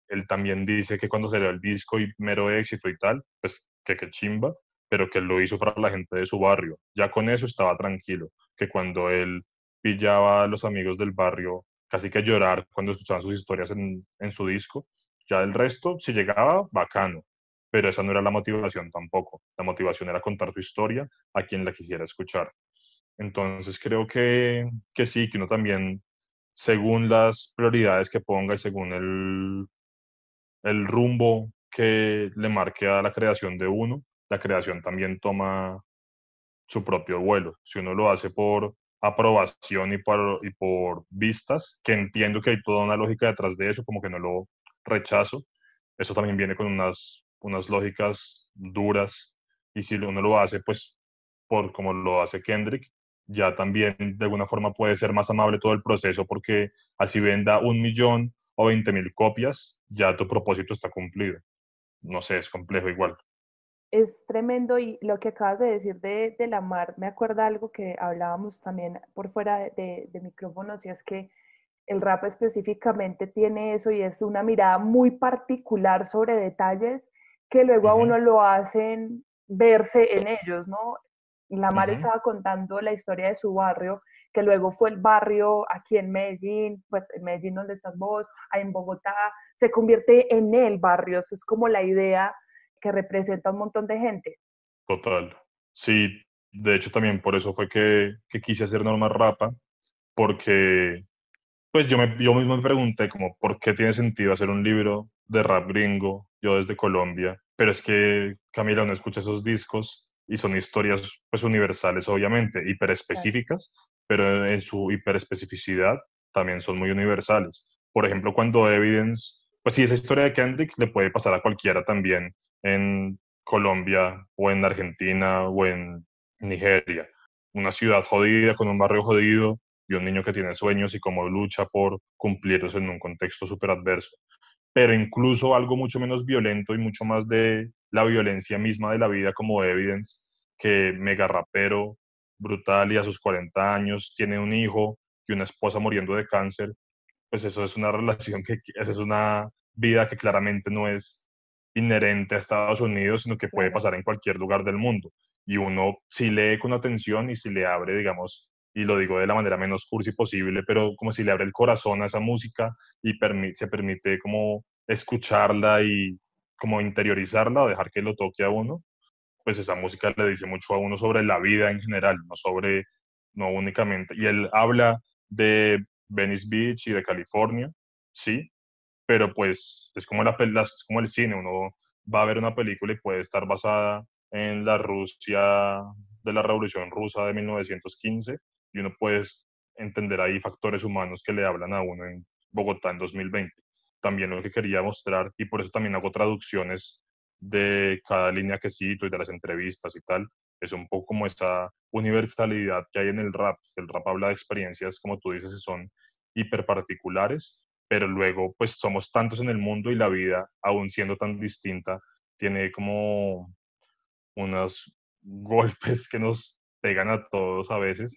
él también dice que cuando salió el disco y mero éxito y tal, pues que qué chimba, pero que lo hizo para la gente de su barrio. Ya con eso estaba tranquilo, que cuando él pillaba a los amigos del barrio casi que llorar cuando escuchaban sus historias en, en su disco, ya el resto, si llegaba, bacano, pero esa no era la motivación tampoco. La motivación era contar tu historia a quien la quisiera escuchar. Entonces creo que, que sí, que uno también según las prioridades que ponga y según el, el rumbo que le marque a la creación de uno, la creación también toma su propio vuelo. Si uno lo hace por aprobación y por, y por vistas, que entiendo que hay toda una lógica detrás de eso, como que no lo rechazo, eso también viene con unas, unas lógicas duras y si uno lo hace pues por como lo hace Kendrick, ya también de alguna forma puede ser más amable todo el proceso porque así venda un millón o veinte mil copias, ya tu propósito está cumplido. No sé, es complejo igual. Es tremendo y lo que acabas de decir de, de la mar, me acuerda algo que hablábamos también por fuera de, de, micrófonos y es que el rap específicamente tiene eso y es una mirada muy particular sobre detalles que luego a uno lo hacen verse en ellos, ¿no? La Mar estaba contando la historia de su barrio, que luego fue el barrio aquí en Medellín, pues en Medellín donde estás vos, en Bogotá, se convierte en el barrio. Eso es como la idea que representa a un montón de gente. Total. Sí, de hecho también por eso fue que, que quise hacer Norma Rapa, porque pues yo, me, yo mismo me pregunté como, ¿por qué tiene sentido hacer un libro de rap gringo, yo desde Colombia? Pero es que Camila no escucha esos discos y son historias pues universales, obviamente, hiperespecíficas, pero en su hiperespecificidad también son muy universales. Por ejemplo, cuando Evidence, pues sí, esa historia de Kendrick le puede pasar a cualquiera también en Colombia o en Argentina o en Nigeria. Una ciudad jodida con un barrio jodido y un niño que tiene sueños y cómo lucha por cumplirlos en un contexto súper adverso. Pero incluso algo mucho menos violento y mucho más de la violencia misma de la vida como Evidence, que mega rapero, brutal y a sus 40 años tiene un hijo y una esposa muriendo de cáncer, pues eso es una relación que, eso es una vida que claramente no es inherente a Estados Unidos, sino que puede pasar en cualquier lugar del mundo. Y uno si lee con atención y si le abre, digamos, y lo digo de la manera menos cursi posible, pero como si le abre el corazón a esa música y se permite como escucharla y como interiorizarla o dejar que lo toque a uno, pues esa música le dice mucho a uno sobre la vida en general, no sobre, no únicamente. Y él habla de Venice Beach y de California, sí, pero pues es como, la, es como el cine, uno va a ver una película y puede estar basada en la Rusia de la Revolución Rusa de 1915 y uno puede entender ahí factores humanos que le hablan a uno en Bogotá en 2020. También lo que quería mostrar, y por eso también hago traducciones de cada línea que cito y de las entrevistas y tal, es un poco como esta universalidad que hay en el rap. El rap habla de experiencias, como tú dices, que son hiper particulares, pero luego pues somos tantos en el mundo y la vida, aún siendo tan distinta, tiene como unos golpes que nos pegan a todos a veces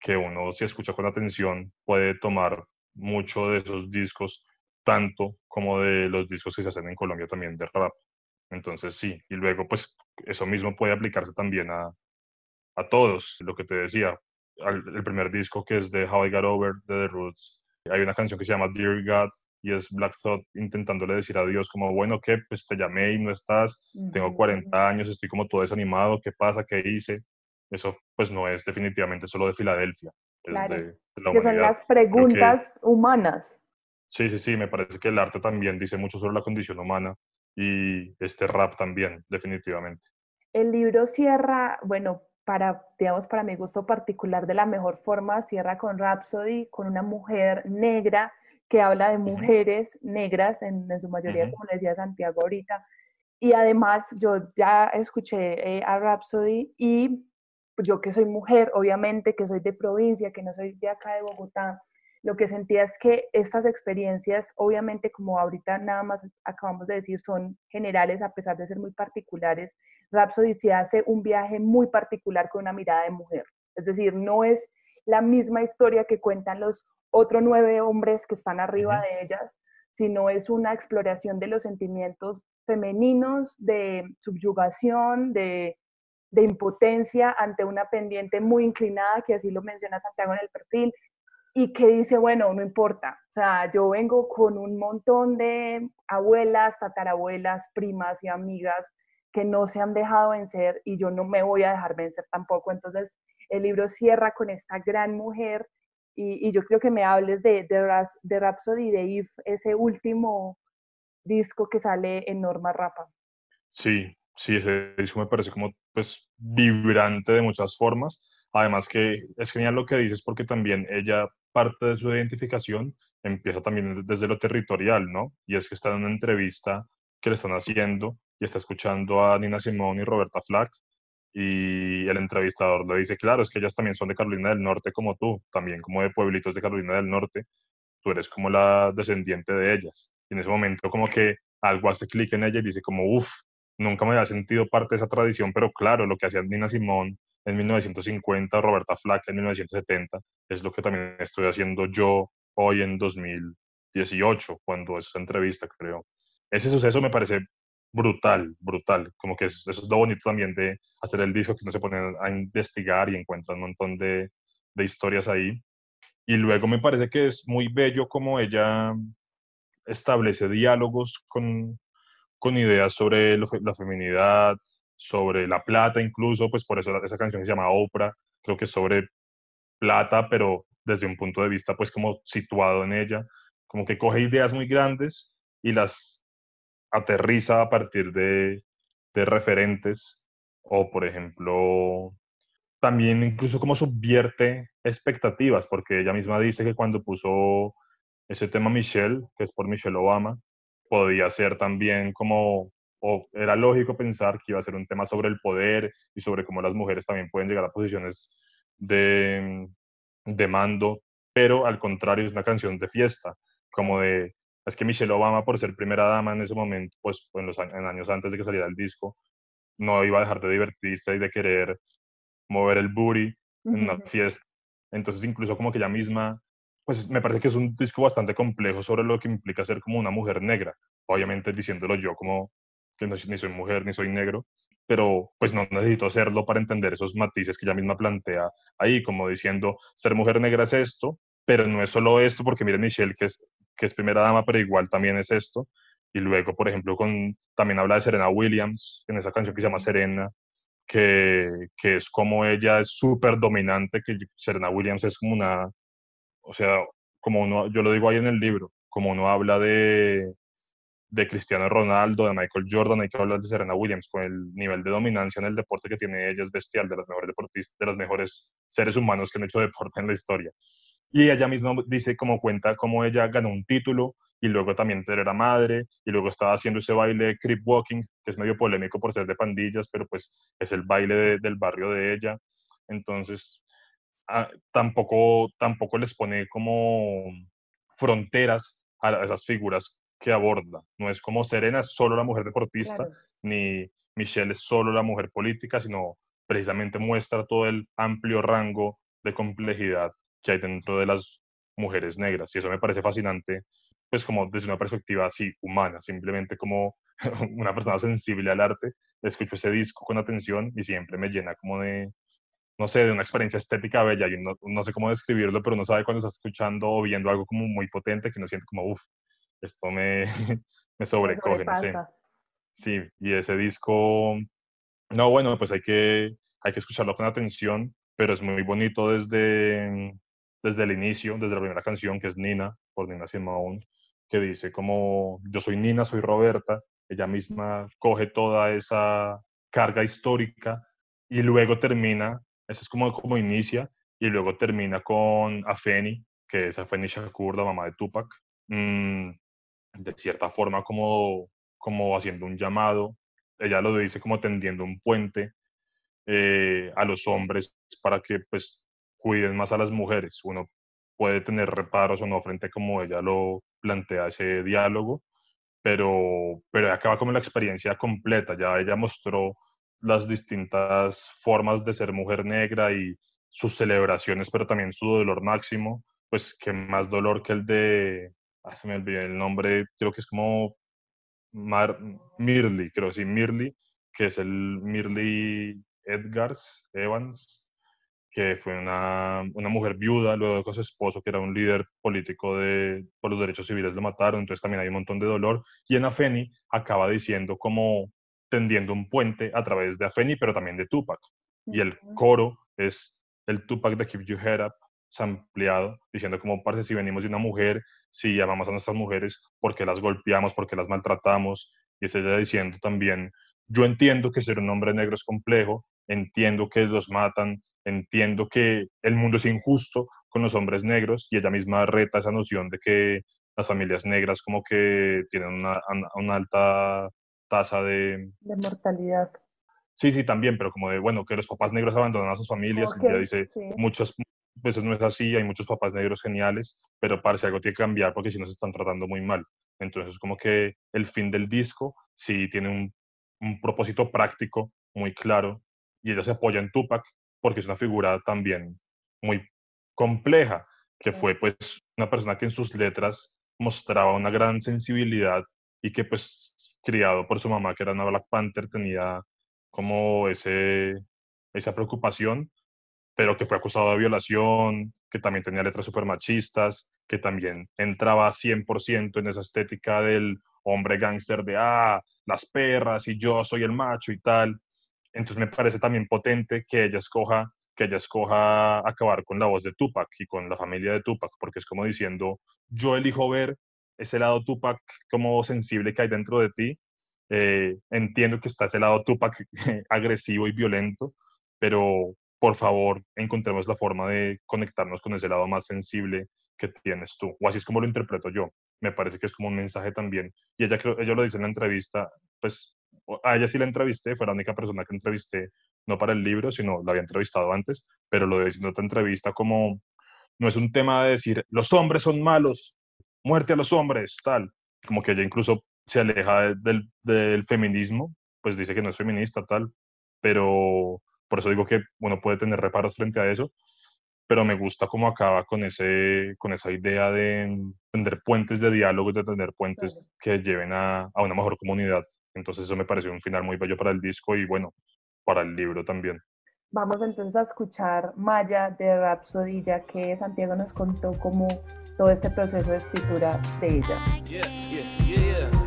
que uno si escucha con atención puede tomar mucho de esos discos, tanto como de los discos que se hacen en Colombia también de rap. Entonces sí, y luego pues eso mismo puede aplicarse también a, a todos, lo que te decía, el primer disco que es de How I Got Over, de The Roots, hay una canción que se llama Dear God y es Black Thought intentándole decir a Dios como, bueno, ¿qué? Pues te llamé y no estás, tengo 40 años, estoy como todo desanimado, ¿qué pasa? ¿Qué hice? eso pues no es definitivamente solo de Filadelfia. Claro, que son las preguntas humanas. Sí, sí, sí, me parece que el arte también dice mucho sobre la condición humana y este rap también, definitivamente. El libro cierra, bueno, para, digamos, para mi gusto particular, de la mejor forma, cierra con Rhapsody, con una mujer negra que habla de mujeres negras, en, su mayoría, como decía Santiago ahorita. Y además, yo ya escuché eh, a Rhapsody y yo que soy mujer, obviamente, que soy de provincia, que no soy de acá de Bogotá, lo que sentía es que estas experiencias, obviamente, como ahorita nada más acabamos de decir, son generales a pesar de ser muy particulares. Rhapsody se hace un viaje muy particular con una mirada de mujer. Es decir, no es la misma historia que cuentan los otros nueve hombres que están arriba de ellas, sino es una exploración de los sentimientos femeninos, de subyugación, de de impotencia ante una pendiente muy inclinada, que así lo menciona Santiago en el perfil, y que dice, bueno, no importa, o sea, yo vengo con un montón de abuelas, tatarabuelas, primas y amigas que no se han dejado vencer y yo no me voy a dejar vencer tampoco. Entonces, el libro cierra con esta gran mujer y, yo creo que me hables de, de, de Rhapsody de Eve, ese último disco que sale en Norma Rapa. Sí, sí, ese disco me parece como pues vibrante de muchas formas. Además que es genial lo que dices porque también ella parte de su identificación empieza también desde lo territorial, ¿no? Y es que está en una entrevista que le están haciendo y está escuchando a Nina Simone y Roberta Flack y el entrevistador le dice, claro, es que ellas también son de Carolina del Norte como tú, también como de pueblitos de Carolina del Norte, tú eres como la descendiente de ellas. Y en ese momento como que algo hace clic en ella y dice como, uff, nunca me había sentido parte de esa tradición, pero claro, lo que hacía Nina Simón en 1950, Roberta Flack en 1970, es lo que también estoy haciendo yo hoy en 2018, cuando es esa entrevista, creo. Ese suceso me parece brutal, brutal, como que eso es lo bonito también de hacer el disco, que uno se pone a investigar y encuentra un montón de, de historias ahí. Y luego me parece que es muy bello como ella establece diálogos con, con ideas sobre la feminidad, sobre la plata incluso, pues por eso esa canción se llama Oprah, creo que sobre plata, pero desde un punto de vista pues como situado en ella, como que coge ideas muy grandes y las aterriza a partir de, referentes o por ejemplo también incluso como subvierte expectativas, porque ella misma dice que cuando puso ese tema Michelle, que es por Michelle Obama, podía ser también como o era lógico pensar que iba a ser un tema sobre el poder y sobre cómo las mujeres también pueden llegar a posiciones de, de mando, pero al contrario es una canción de fiesta, como de, es que Michelle Obama por ser primera dama en ese momento, pues en los en años antes de que saliera el disco, no iba a dejar de divertirse y de querer mover el booty en una fiesta. Entonces incluso como que ella misma, pues me parece que es un disco bastante complejo sobre lo que implica ser como una mujer negra, obviamente diciéndolo yo como que no, ni soy mujer ni soy negro, pero pues no necesito hacerlo para entender esos matices que ella misma plantea ahí, como diciendo, ser mujer negra es esto, pero no es solo esto, porque miren Michelle, que es, que es primera dama, pero igual también es esto. Y luego, por ejemplo, con, también habla de Serena Williams, en esa canción que se llama Serena, que, que es como ella es súper dominante, que Serena Williams es como una, o sea, como uno, yo lo digo ahí en el libro, como uno habla de, de Cristiano Ronaldo, de Michael Jordan, hay que hablar de Serena Williams, con el nivel de dominancia en el deporte que tiene ella es bestial, de los mejores deportistas, de los mejores seres humanos que han hecho deporte en la historia. Y ella misma dice como cuenta cómo ella ganó un título y luego también era madre y luego estaba haciendo ese baile creep walking, que es medio polémico por ser de pandillas, pero pues es el baile del barrio de ella. Entonces, ah, tampoco, tampoco les pone como fronteras a esas figuras que aborda. No es como Serena es solo la mujer deportista, ni Michelle es solo la mujer política, sino precisamente muestra todo el amplio rango de complejidad que hay dentro de las mujeres negras. Y eso me parece fascinante, pues como desde una perspectiva así humana, simplemente como una persona sensible al arte, escucho ese disco con atención y siempre me llena como de, no sé, de una experiencia estética bella. Y no, no sé cómo describirlo, pero uno sabe cuando está escuchando o viendo algo como muy potente que uno siente como, uff, esto me, me sobrecoge, no sé. Sí, y ese disco, no, bueno, pues hay que, hay que escucharlo con atención, pero es muy bonito desde, desde el inicio, desde la primera canción, que es Nina, por Nina Simone, que dice como, yo soy Nina, soy Roberta, ella misma coge toda esa carga histórica y luego termina, ese es como, como inicia, y luego termina con Afeni, que es Afeni Shakur, la mamá de Tupac, mm, de cierta forma como, como haciendo un llamado, ella lo dice como tendiendo un puente eh, a los hombres para que pues cuiden más a las mujeres. Uno puede tener reparos o no frente a como ella lo plantea ese diálogo, pero, pero acaba como la experiencia completa, ya ella mostró las distintas formas de ser mujer negra y sus celebraciones, pero también su dolor máximo, pues que más dolor que el de, ah, se me olvidó el nombre, creo que es como Mar, Mirli, creo sí, Mirli, que es el Mirli Edgars Evans, que fue una, una, mujer viuda, luego con su esposo, que era un líder político de, por los derechos civiles, lo mataron, entonces también hay un montón de dolor. Y en Afeni acaba diciendo como tendiendo un puente a través de Afeni, pero también de Tupac. Y el coro es el Tupac de Keep Your Head Up, ampliado, diciendo como, parce, si venimos de una mujer, si amamos a nuestras mujeres, porque las golpeamos, porque las maltratamos? Y es ella diciendo también, yo entiendo que ser un hombre negro es complejo, entiendo que los matan, entiendo que el mundo es injusto con los hombres negros y ella misma reta esa noción de que las familias negras como que tienen una, una alta tasa de... De mortalidad. Sí, sí, también, pero como de, bueno, que los papás negros abandonan a sus familias, y ella dice, muchos, veces no es así, hay muchos papás negros geniales, pero parece algo tiene que cambiar porque si no se están tratando muy mal. Entonces, como que el fin del disco sí tiene un, un propósito práctico muy claro y ella se apoya en Tupac porque es una figura también muy compleja, que fue pues una persona que en sus letras mostraba una gran sensibilidad y que pues criado por su mamá, que era una Black Panther, tenía como ese, esa preocupación pero que fue acusado de violación, que también tenía letras súper machistas, que también entraba 100% en esa estética del hombre gángster de, ah, las perras y yo soy el macho y tal. Entonces me parece también potente que ella escoja que ella escoja acabar con la voz de Tupac y con la familia de Tupac, porque es como diciendo, yo elijo ver ese lado Tupac como sensible que hay dentro de ti. Eh, entiendo que está ese lado Tupac agresivo y violento, pero por favor, encontremos la forma de conectarnos con ese lado más sensible que tienes tú. O así es como lo interpreto yo. Me parece que es como un mensaje también. Y ella, ella lo dice en la entrevista, pues a ella sí la entrevisté, fue la única persona que entrevisté, no para el libro, sino la había entrevistado antes, pero lo de en otra entrevista como, no es un tema de decir, los hombres son malos, muerte a los hombres, tal. Como que ella incluso se aleja del, del feminismo, pues dice que no es feminista, tal, pero por eso digo que uno puede tener reparos frente a eso, pero me gusta cómo acaba con, ese, con esa idea de tender puentes de diálogo y de tener puentes que lleven a, a, una mejor comunidad. Entonces eso me pareció un final muy bello para el disco y bueno, para el libro también. Vamos entonces a escuchar Maya de Rhapsody, ya que Santiago nos contó cómo todo este proceso de escritura de ella. Yeah, yeah,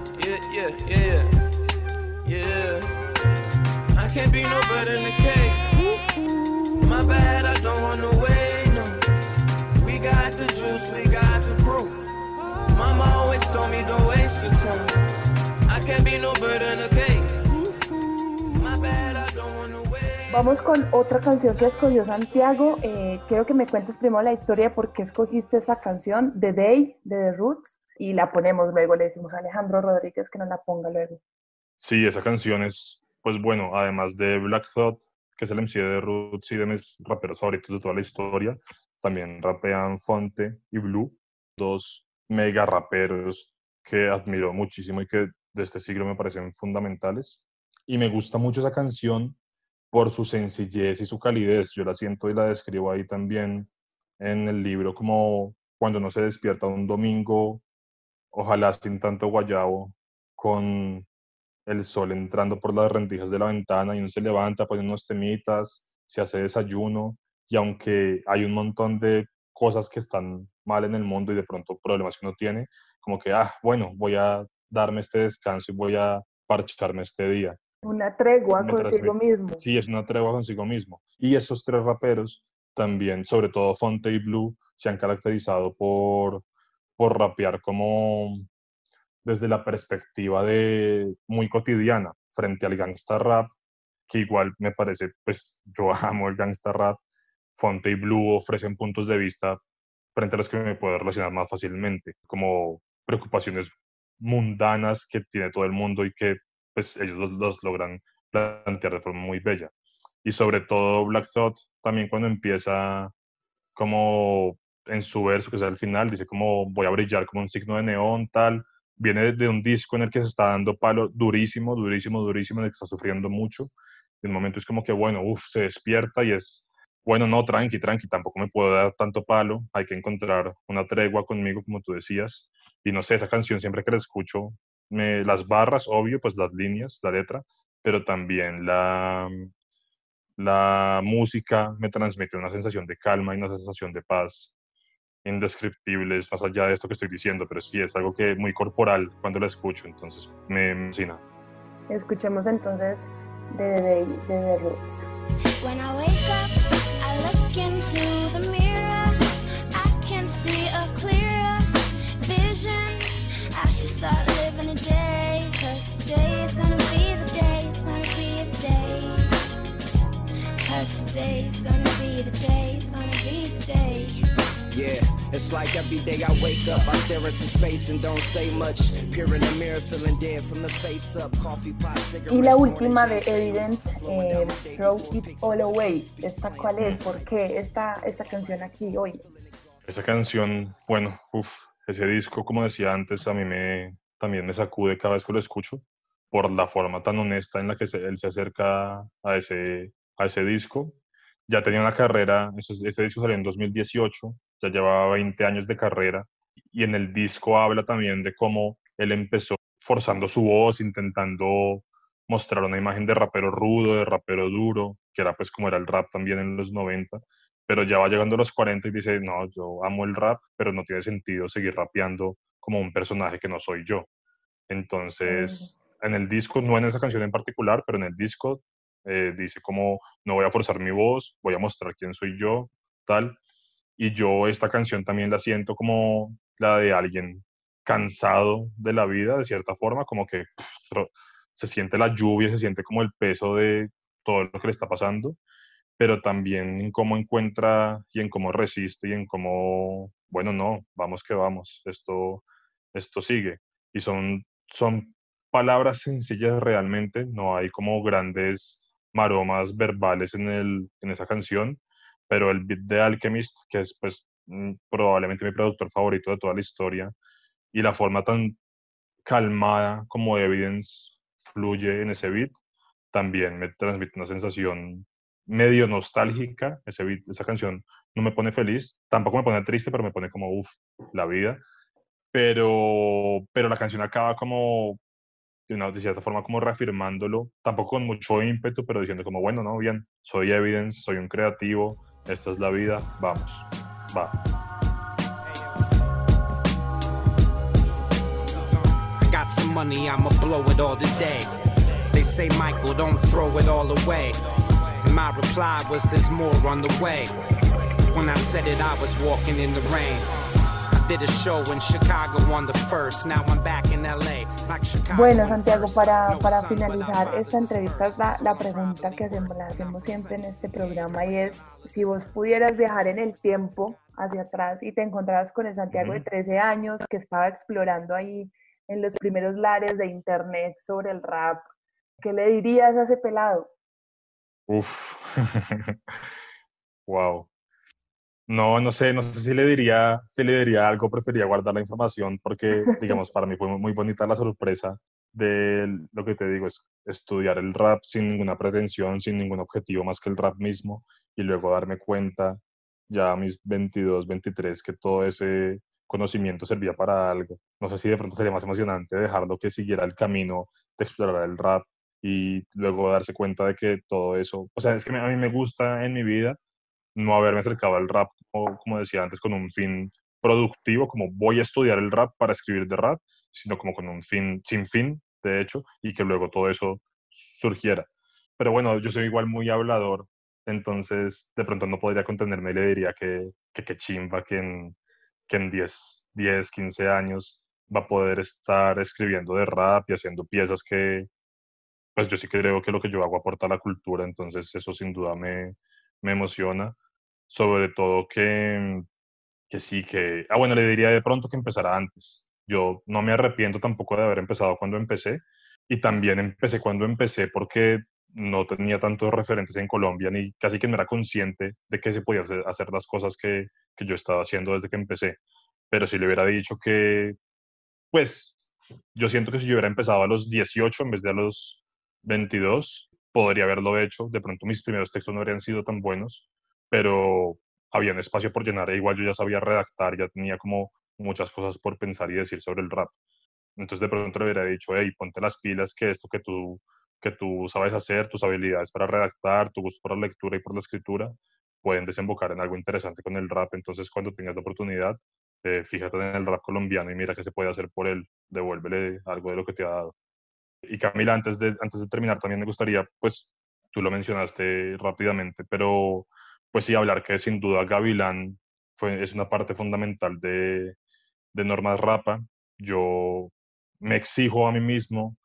can't be no better than the cake. My bad, I don't want to wait, no. We got the juice, we got the proof. Mama always told me don't waste your time. Vamos con otra canción que escogió Santiago. Eh, quiero que me cuentes primero la historia de por qué escogiste esta canción, The Day, de The Roots, y la ponemos luego. Le decimos a Alejandro Rodríguez que nos la ponga luego. Sí, esa canción es pues bueno, además de Black Thought, que es el MC de Roots y de mis raperos favoritos de toda la historia, también rapean Fonte y Blue, dos mega raperos que admiro muchísimo y que de este siglo me parecen fundamentales. Y me gusta mucho esa canción por su sencillez y su calidez. Yo la siento y la describo ahí también en el libro como cuando no se despierta un domingo, ojalá sin tanto guayabo, con el sol entrando por las rendijas de la ventana y uno se levanta, pone unos temitas, se hace desayuno y aunque hay un montón de cosas que están mal en el mundo y de pronto problemas que uno tiene, como que, ah, bueno, voy a darme este descanso y voy a parcharme este día. Una tregua consigo mismo. Sí, es una tregua consigo mismo. Y esos tres raperos también, sobre todo Fonte y Blue, se han caracterizado por, por rapear como desde la perspectiva de muy cotidiana frente al gangsta rap, que igual me parece, pues yo amo el gangsta rap, Fonte y Blue ofrecen puntos de vista frente a los que me puedo relacionar más fácilmente, como preocupaciones mundanas que tiene todo el mundo y que pues ellos los, los logran plantear de forma muy bella. Y sobre todo Black Thought, también cuando empieza como en su verso, que es al final, dice como voy a brillar como un signo de neón, tal, viene de un disco en el que se está dando palo durísimo, durísimo, durísimo, en el que está sufriendo mucho. En el momento es como que, bueno, uff, se despierta y es, bueno, no, tranqui, tranqui, tampoco me puedo dar tanto palo, hay que encontrar una tregua conmigo, como tú decías. Y no sé, esa canción siempre que la escucho, me, las barras, obvio, pues las líneas, la letra, pero también la, la música me transmite una sensación de calma y una sensación de paz indescriptibles más allá de esto que estoy diciendo, pero sí es algo que muy corporal cuando la escucho, entonces me emociona. Escuchemos entonces de The Roots. When I wake up, I look into the mirror, should start living a day, cause today is gonna be the day, it's gonna be the day. Cause today is gonna be the day, it's gonna be the day. Yeah, it's like every day I wake up, I stare into space and don't say much. Peer in the mirror, feeling dead from the face up. Coffee pot, cigarettes. Y la última de Evidence, eh, Throw It All Away. ¿Esta cuál es? ¿Por qué esta, esta canción aquí hoy? Esa canción, bueno, uff, ese disco, como decía antes, a mí me, también me sacude cada vez que lo escucho por la forma tan honesta en la que él se acerca a ese, a ese disco. Ya tenía una carrera, ese, ese disco salió en 2018, ya llevaba 20 años de carrera y en el disco habla también de cómo él empezó forzando su voz, intentando mostrar una imagen de rapero rudo, de rapero duro, que era pues como era el rap también en los 90, pero ya va llegando a los 40 y dice, no, yo amo el rap, pero no tiene sentido seguir rapeando como un personaje que no soy yo. Entonces, en el disco, no en esa canción en particular, pero en el disco eh, dice como, no voy a forzar mi voz, voy a mostrar quién soy yo, tal. Y yo esta canción también la siento como la de alguien cansado de la vida, de cierta forma, como que se siente la lluvia, se siente como el peso de todo lo que le está pasando, pero también en cómo encuentra y en cómo resiste y en cómo, bueno, no, vamos que vamos, esto, esto sigue. Y son, son palabras sencillas realmente, no hay como grandes maromas verbales en, el, en esa canción, pero el beat de Alchemist, que es pues mm, probablemente mi productor favorito de toda la historia, y la forma tan calmada como Evidence fluye en ese beat, también me transmite una sensación medio nostálgica. Ese beat, esa canción no me pone feliz, tampoco me pone triste, pero me pone como, uff, la vida. Pero, pero la canción acaba como, de, una, de cierta forma, como reafirmándolo, tampoco con mucho ímpetu, pero diciendo como, bueno, no, bien, soy Evidence, soy un creativo, esta es la vida, vamos, va. some money, I'ma blow it all today. They say, Michael, don't throw it all away. And my reply was, there's more on the way. When I said it, I was walking in the rain. Bueno, Santiago, para, para finalizar esta entrevista, la, la pregunta que hacemos, la hacemos siempre en este programa y es, si vos pudieras viajar en el tiempo hacia atrás y te encontrabas con el Santiago de 13 años que estaba explorando ahí en los primeros lares de internet sobre el rap, ¿qué le dirías a ese pelado? Uf, wow. No, no sé, no sé si le diría, si le diría algo, prefería guardar la información porque, digamos, para mí fue muy bonita la sorpresa de lo que te digo, es estudiar el rap sin ninguna pretensión, sin ningún objetivo más que el rap mismo y luego darme cuenta ya a mis 22, 23 que todo ese conocimiento servía para algo. No sé si de pronto sería más emocionante dejarlo que siguiera el camino de explorar el rap y luego darse cuenta de que todo eso, o sea, es que a mí me gusta en mi vida no haberme acercado al rap, como, como decía antes, con un fin productivo, como voy a estudiar el rap para escribir de rap, sino como con un fin sin fin, de hecho, y que luego todo eso surgiera. Pero bueno, yo soy igual muy hablador, entonces de pronto no podría contenerme y le diría que, que, que chimba, que en, que en 10, 10, 15 años va a poder estar escribiendo de rap y haciendo piezas que, pues yo sí creo que lo que yo hago aporta a la cultura, entonces eso sin duda me, me emociona, sobre todo que, que sí, que, ah, bueno, le diría de pronto que empezara antes. Yo no me arrepiento tampoco de haber empezado cuando empecé y también empecé cuando empecé porque no tenía tantos referentes en Colombia ni casi que no era consciente de que se podía hacer, hacer las cosas que, que yo estaba haciendo desde que empecé. Pero si le hubiera dicho que, pues, yo siento que si yo hubiera empezado a los 18 en vez de a los 22, podría haberlo hecho. De pronto mis primeros textos no habrían sido tan buenos, pero había un espacio por llenar e igual yo ya sabía redactar, ya tenía como muchas cosas por pensar y decir sobre el rap. Entonces de pronto le hubiera dicho, hey, ponte las pilas, que esto que tú, que tú sabes hacer, tus habilidades para redactar, tu gusto por la lectura y por la escritura, pueden desembocar en algo interesante con el rap. Entonces, cuando tengas la oportunidad, eh, fíjate en el rap colombiano y mira qué se puede hacer por él. Devuélvele algo de lo que te ha dado. Y Camila, antes de, antes de terminar, también me gustaría, pues, tú lo mencionaste rápidamente, pero pues sí, hablar que sin duda Gavilán fue, es una parte fundamental de, de Normas Rapa. Yo me exijo a mí mismo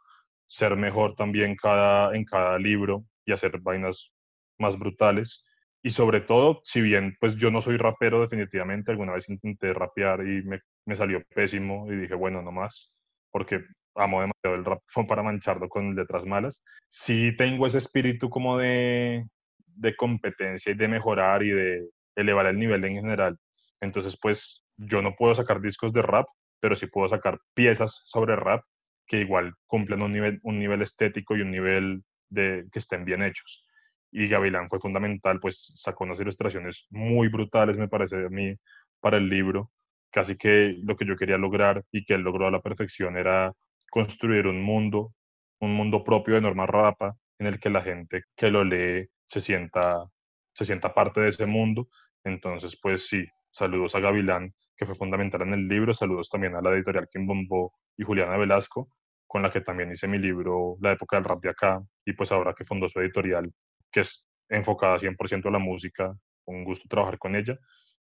ser mejor también cada, en cada libro y hacer vainas más brutales. Y sobre todo, si bien pues yo no soy rapero definitivamente, alguna vez intenté rapear y me, me salió pésimo y dije, bueno, no más, porque amo demasiado el rap para mancharlo con letras malas. Sí tengo ese espíritu como de, de competencia y de mejorar y de elevar el nivel en general. Entonces, pues yo no puedo sacar discos de rap, pero sí puedo sacar piezas sobre rap que igual cumplen un nivel, un nivel estético y un nivel de que estén bien hechos y Gavilán fue fundamental, pues sacó unas ilustraciones muy brutales, me parece a mí, para el libro. Casi que lo que yo quería lograr y que él logró a la perfección era construir un mundo, un mundo propio de Norma Rapa, en el que la gente que lo lee se sienta, se sienta parte de ese mundo. Entonces, pues sí, saludos a Gavilán, que fue fundamental en el libro, saludos también a la editorial Kim Bombo y Juliana Velasco, con la que también hice mi libro La época del rap de acá, y pues ahora que fundó su editorial, que es enfocada 100% a la música, un gusto trabajar con ella.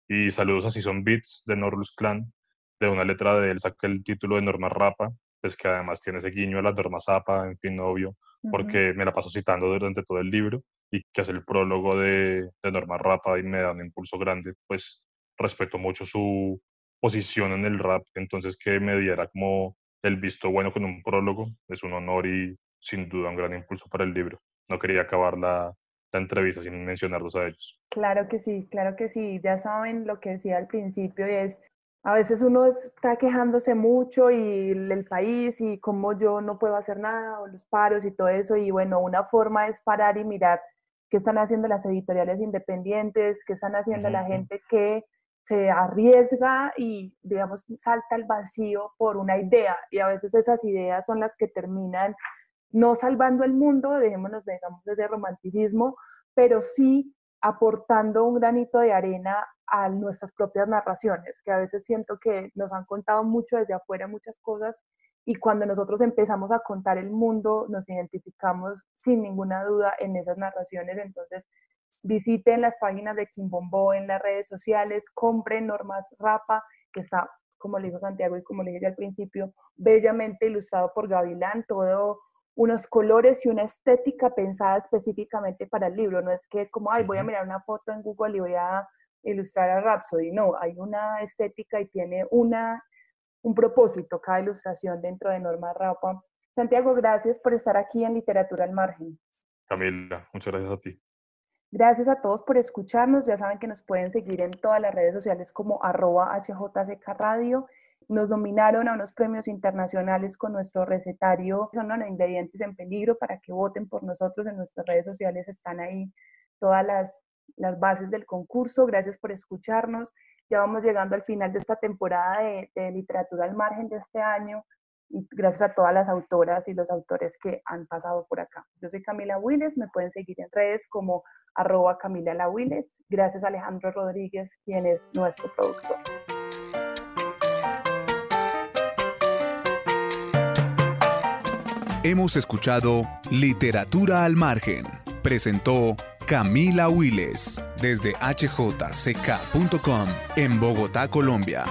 Y saludos a Season Beats de Norlus Clan, de una letra de él saqué el título de Norma Rapa, pues que además tiene ese guiño a la Norma Zapa, en fin, obvio, porque me la paso citando durante todo el libro y que es el prólogo de, de Norma Rapa y me da un impulso grande, pues respeto mucho su posición en el rap, entonces que me diera como el visto bueno con un prólogo es un honor y sin duda un gran impulso para el libro. No quería acabar la, la entrevista sin mencionarlos a ellos. Claro que sí, claro que sí. Ya saben lo que decía al principio y es, a veces uno está quejándose mucho y el país y cómo yo no puedo hacer nada o los paros y todo eso y bueno, una forma es parar y mirar qué están haciendo las editoriales independientes, qué están haciendo la gente que se arriesga y, digamos, salta al vacío por una idea. Y a veces esas ideas son las que terminan no salvando el mundo, dejémonos, digamos, ese romanticismo, pero sí aportando un granito de arena a nuestras propias narraciones, que a veces siento que nos han contado mucho desde afuera muchas cosas y cuando nosotros empezamos a contar el mundo nos identificamos sin ninguna duda en esas narraciones, entonces visiten las páginas de Kimbombo en las redes sociales, compren Normas Rapa, que está, como le dijo Santiago y como le dije al principio, bellamente ilustrado por Gavilán, todo unos colores y una estética pensada específicamente para el libro. No es que como, ay, voy a mirar una foto en Google y voy a ilustrar a Rhapsody. No, hay una estética y tiene una, un propósito cada ilustración dentro de Norma Rapa. Santiago, gracias por estar aquí en Literatura al Margen. Camila, muchas gracias a ti. Gracias a todos por escucharnos. Ya saben que nos pueden seguir en todas las redes sociales como arroba HJCK Radio. Nos nominaron a unos premios internacionales con nuestro recetario Son los ingredientes en peligro para que voten por nosotros en nuestras redes sociales. Están ahí todas las, las bases del concurso. Gracias por escucharnos. Ya vamos llegando al final de esta temporada de, de literatura al margen de este año y gracias a todas las autoras y los autores que han pasado por acá. Yo soy Camila Willes, me pueden seguir en redes como arroba Camila La Willes. Gracias a Alejandro Rodríguez, quien es nuestro productor. Hemos escuchado Literatura al Margen. Presentó Camila Willes desde hjck.com en Bogotá, Colombia.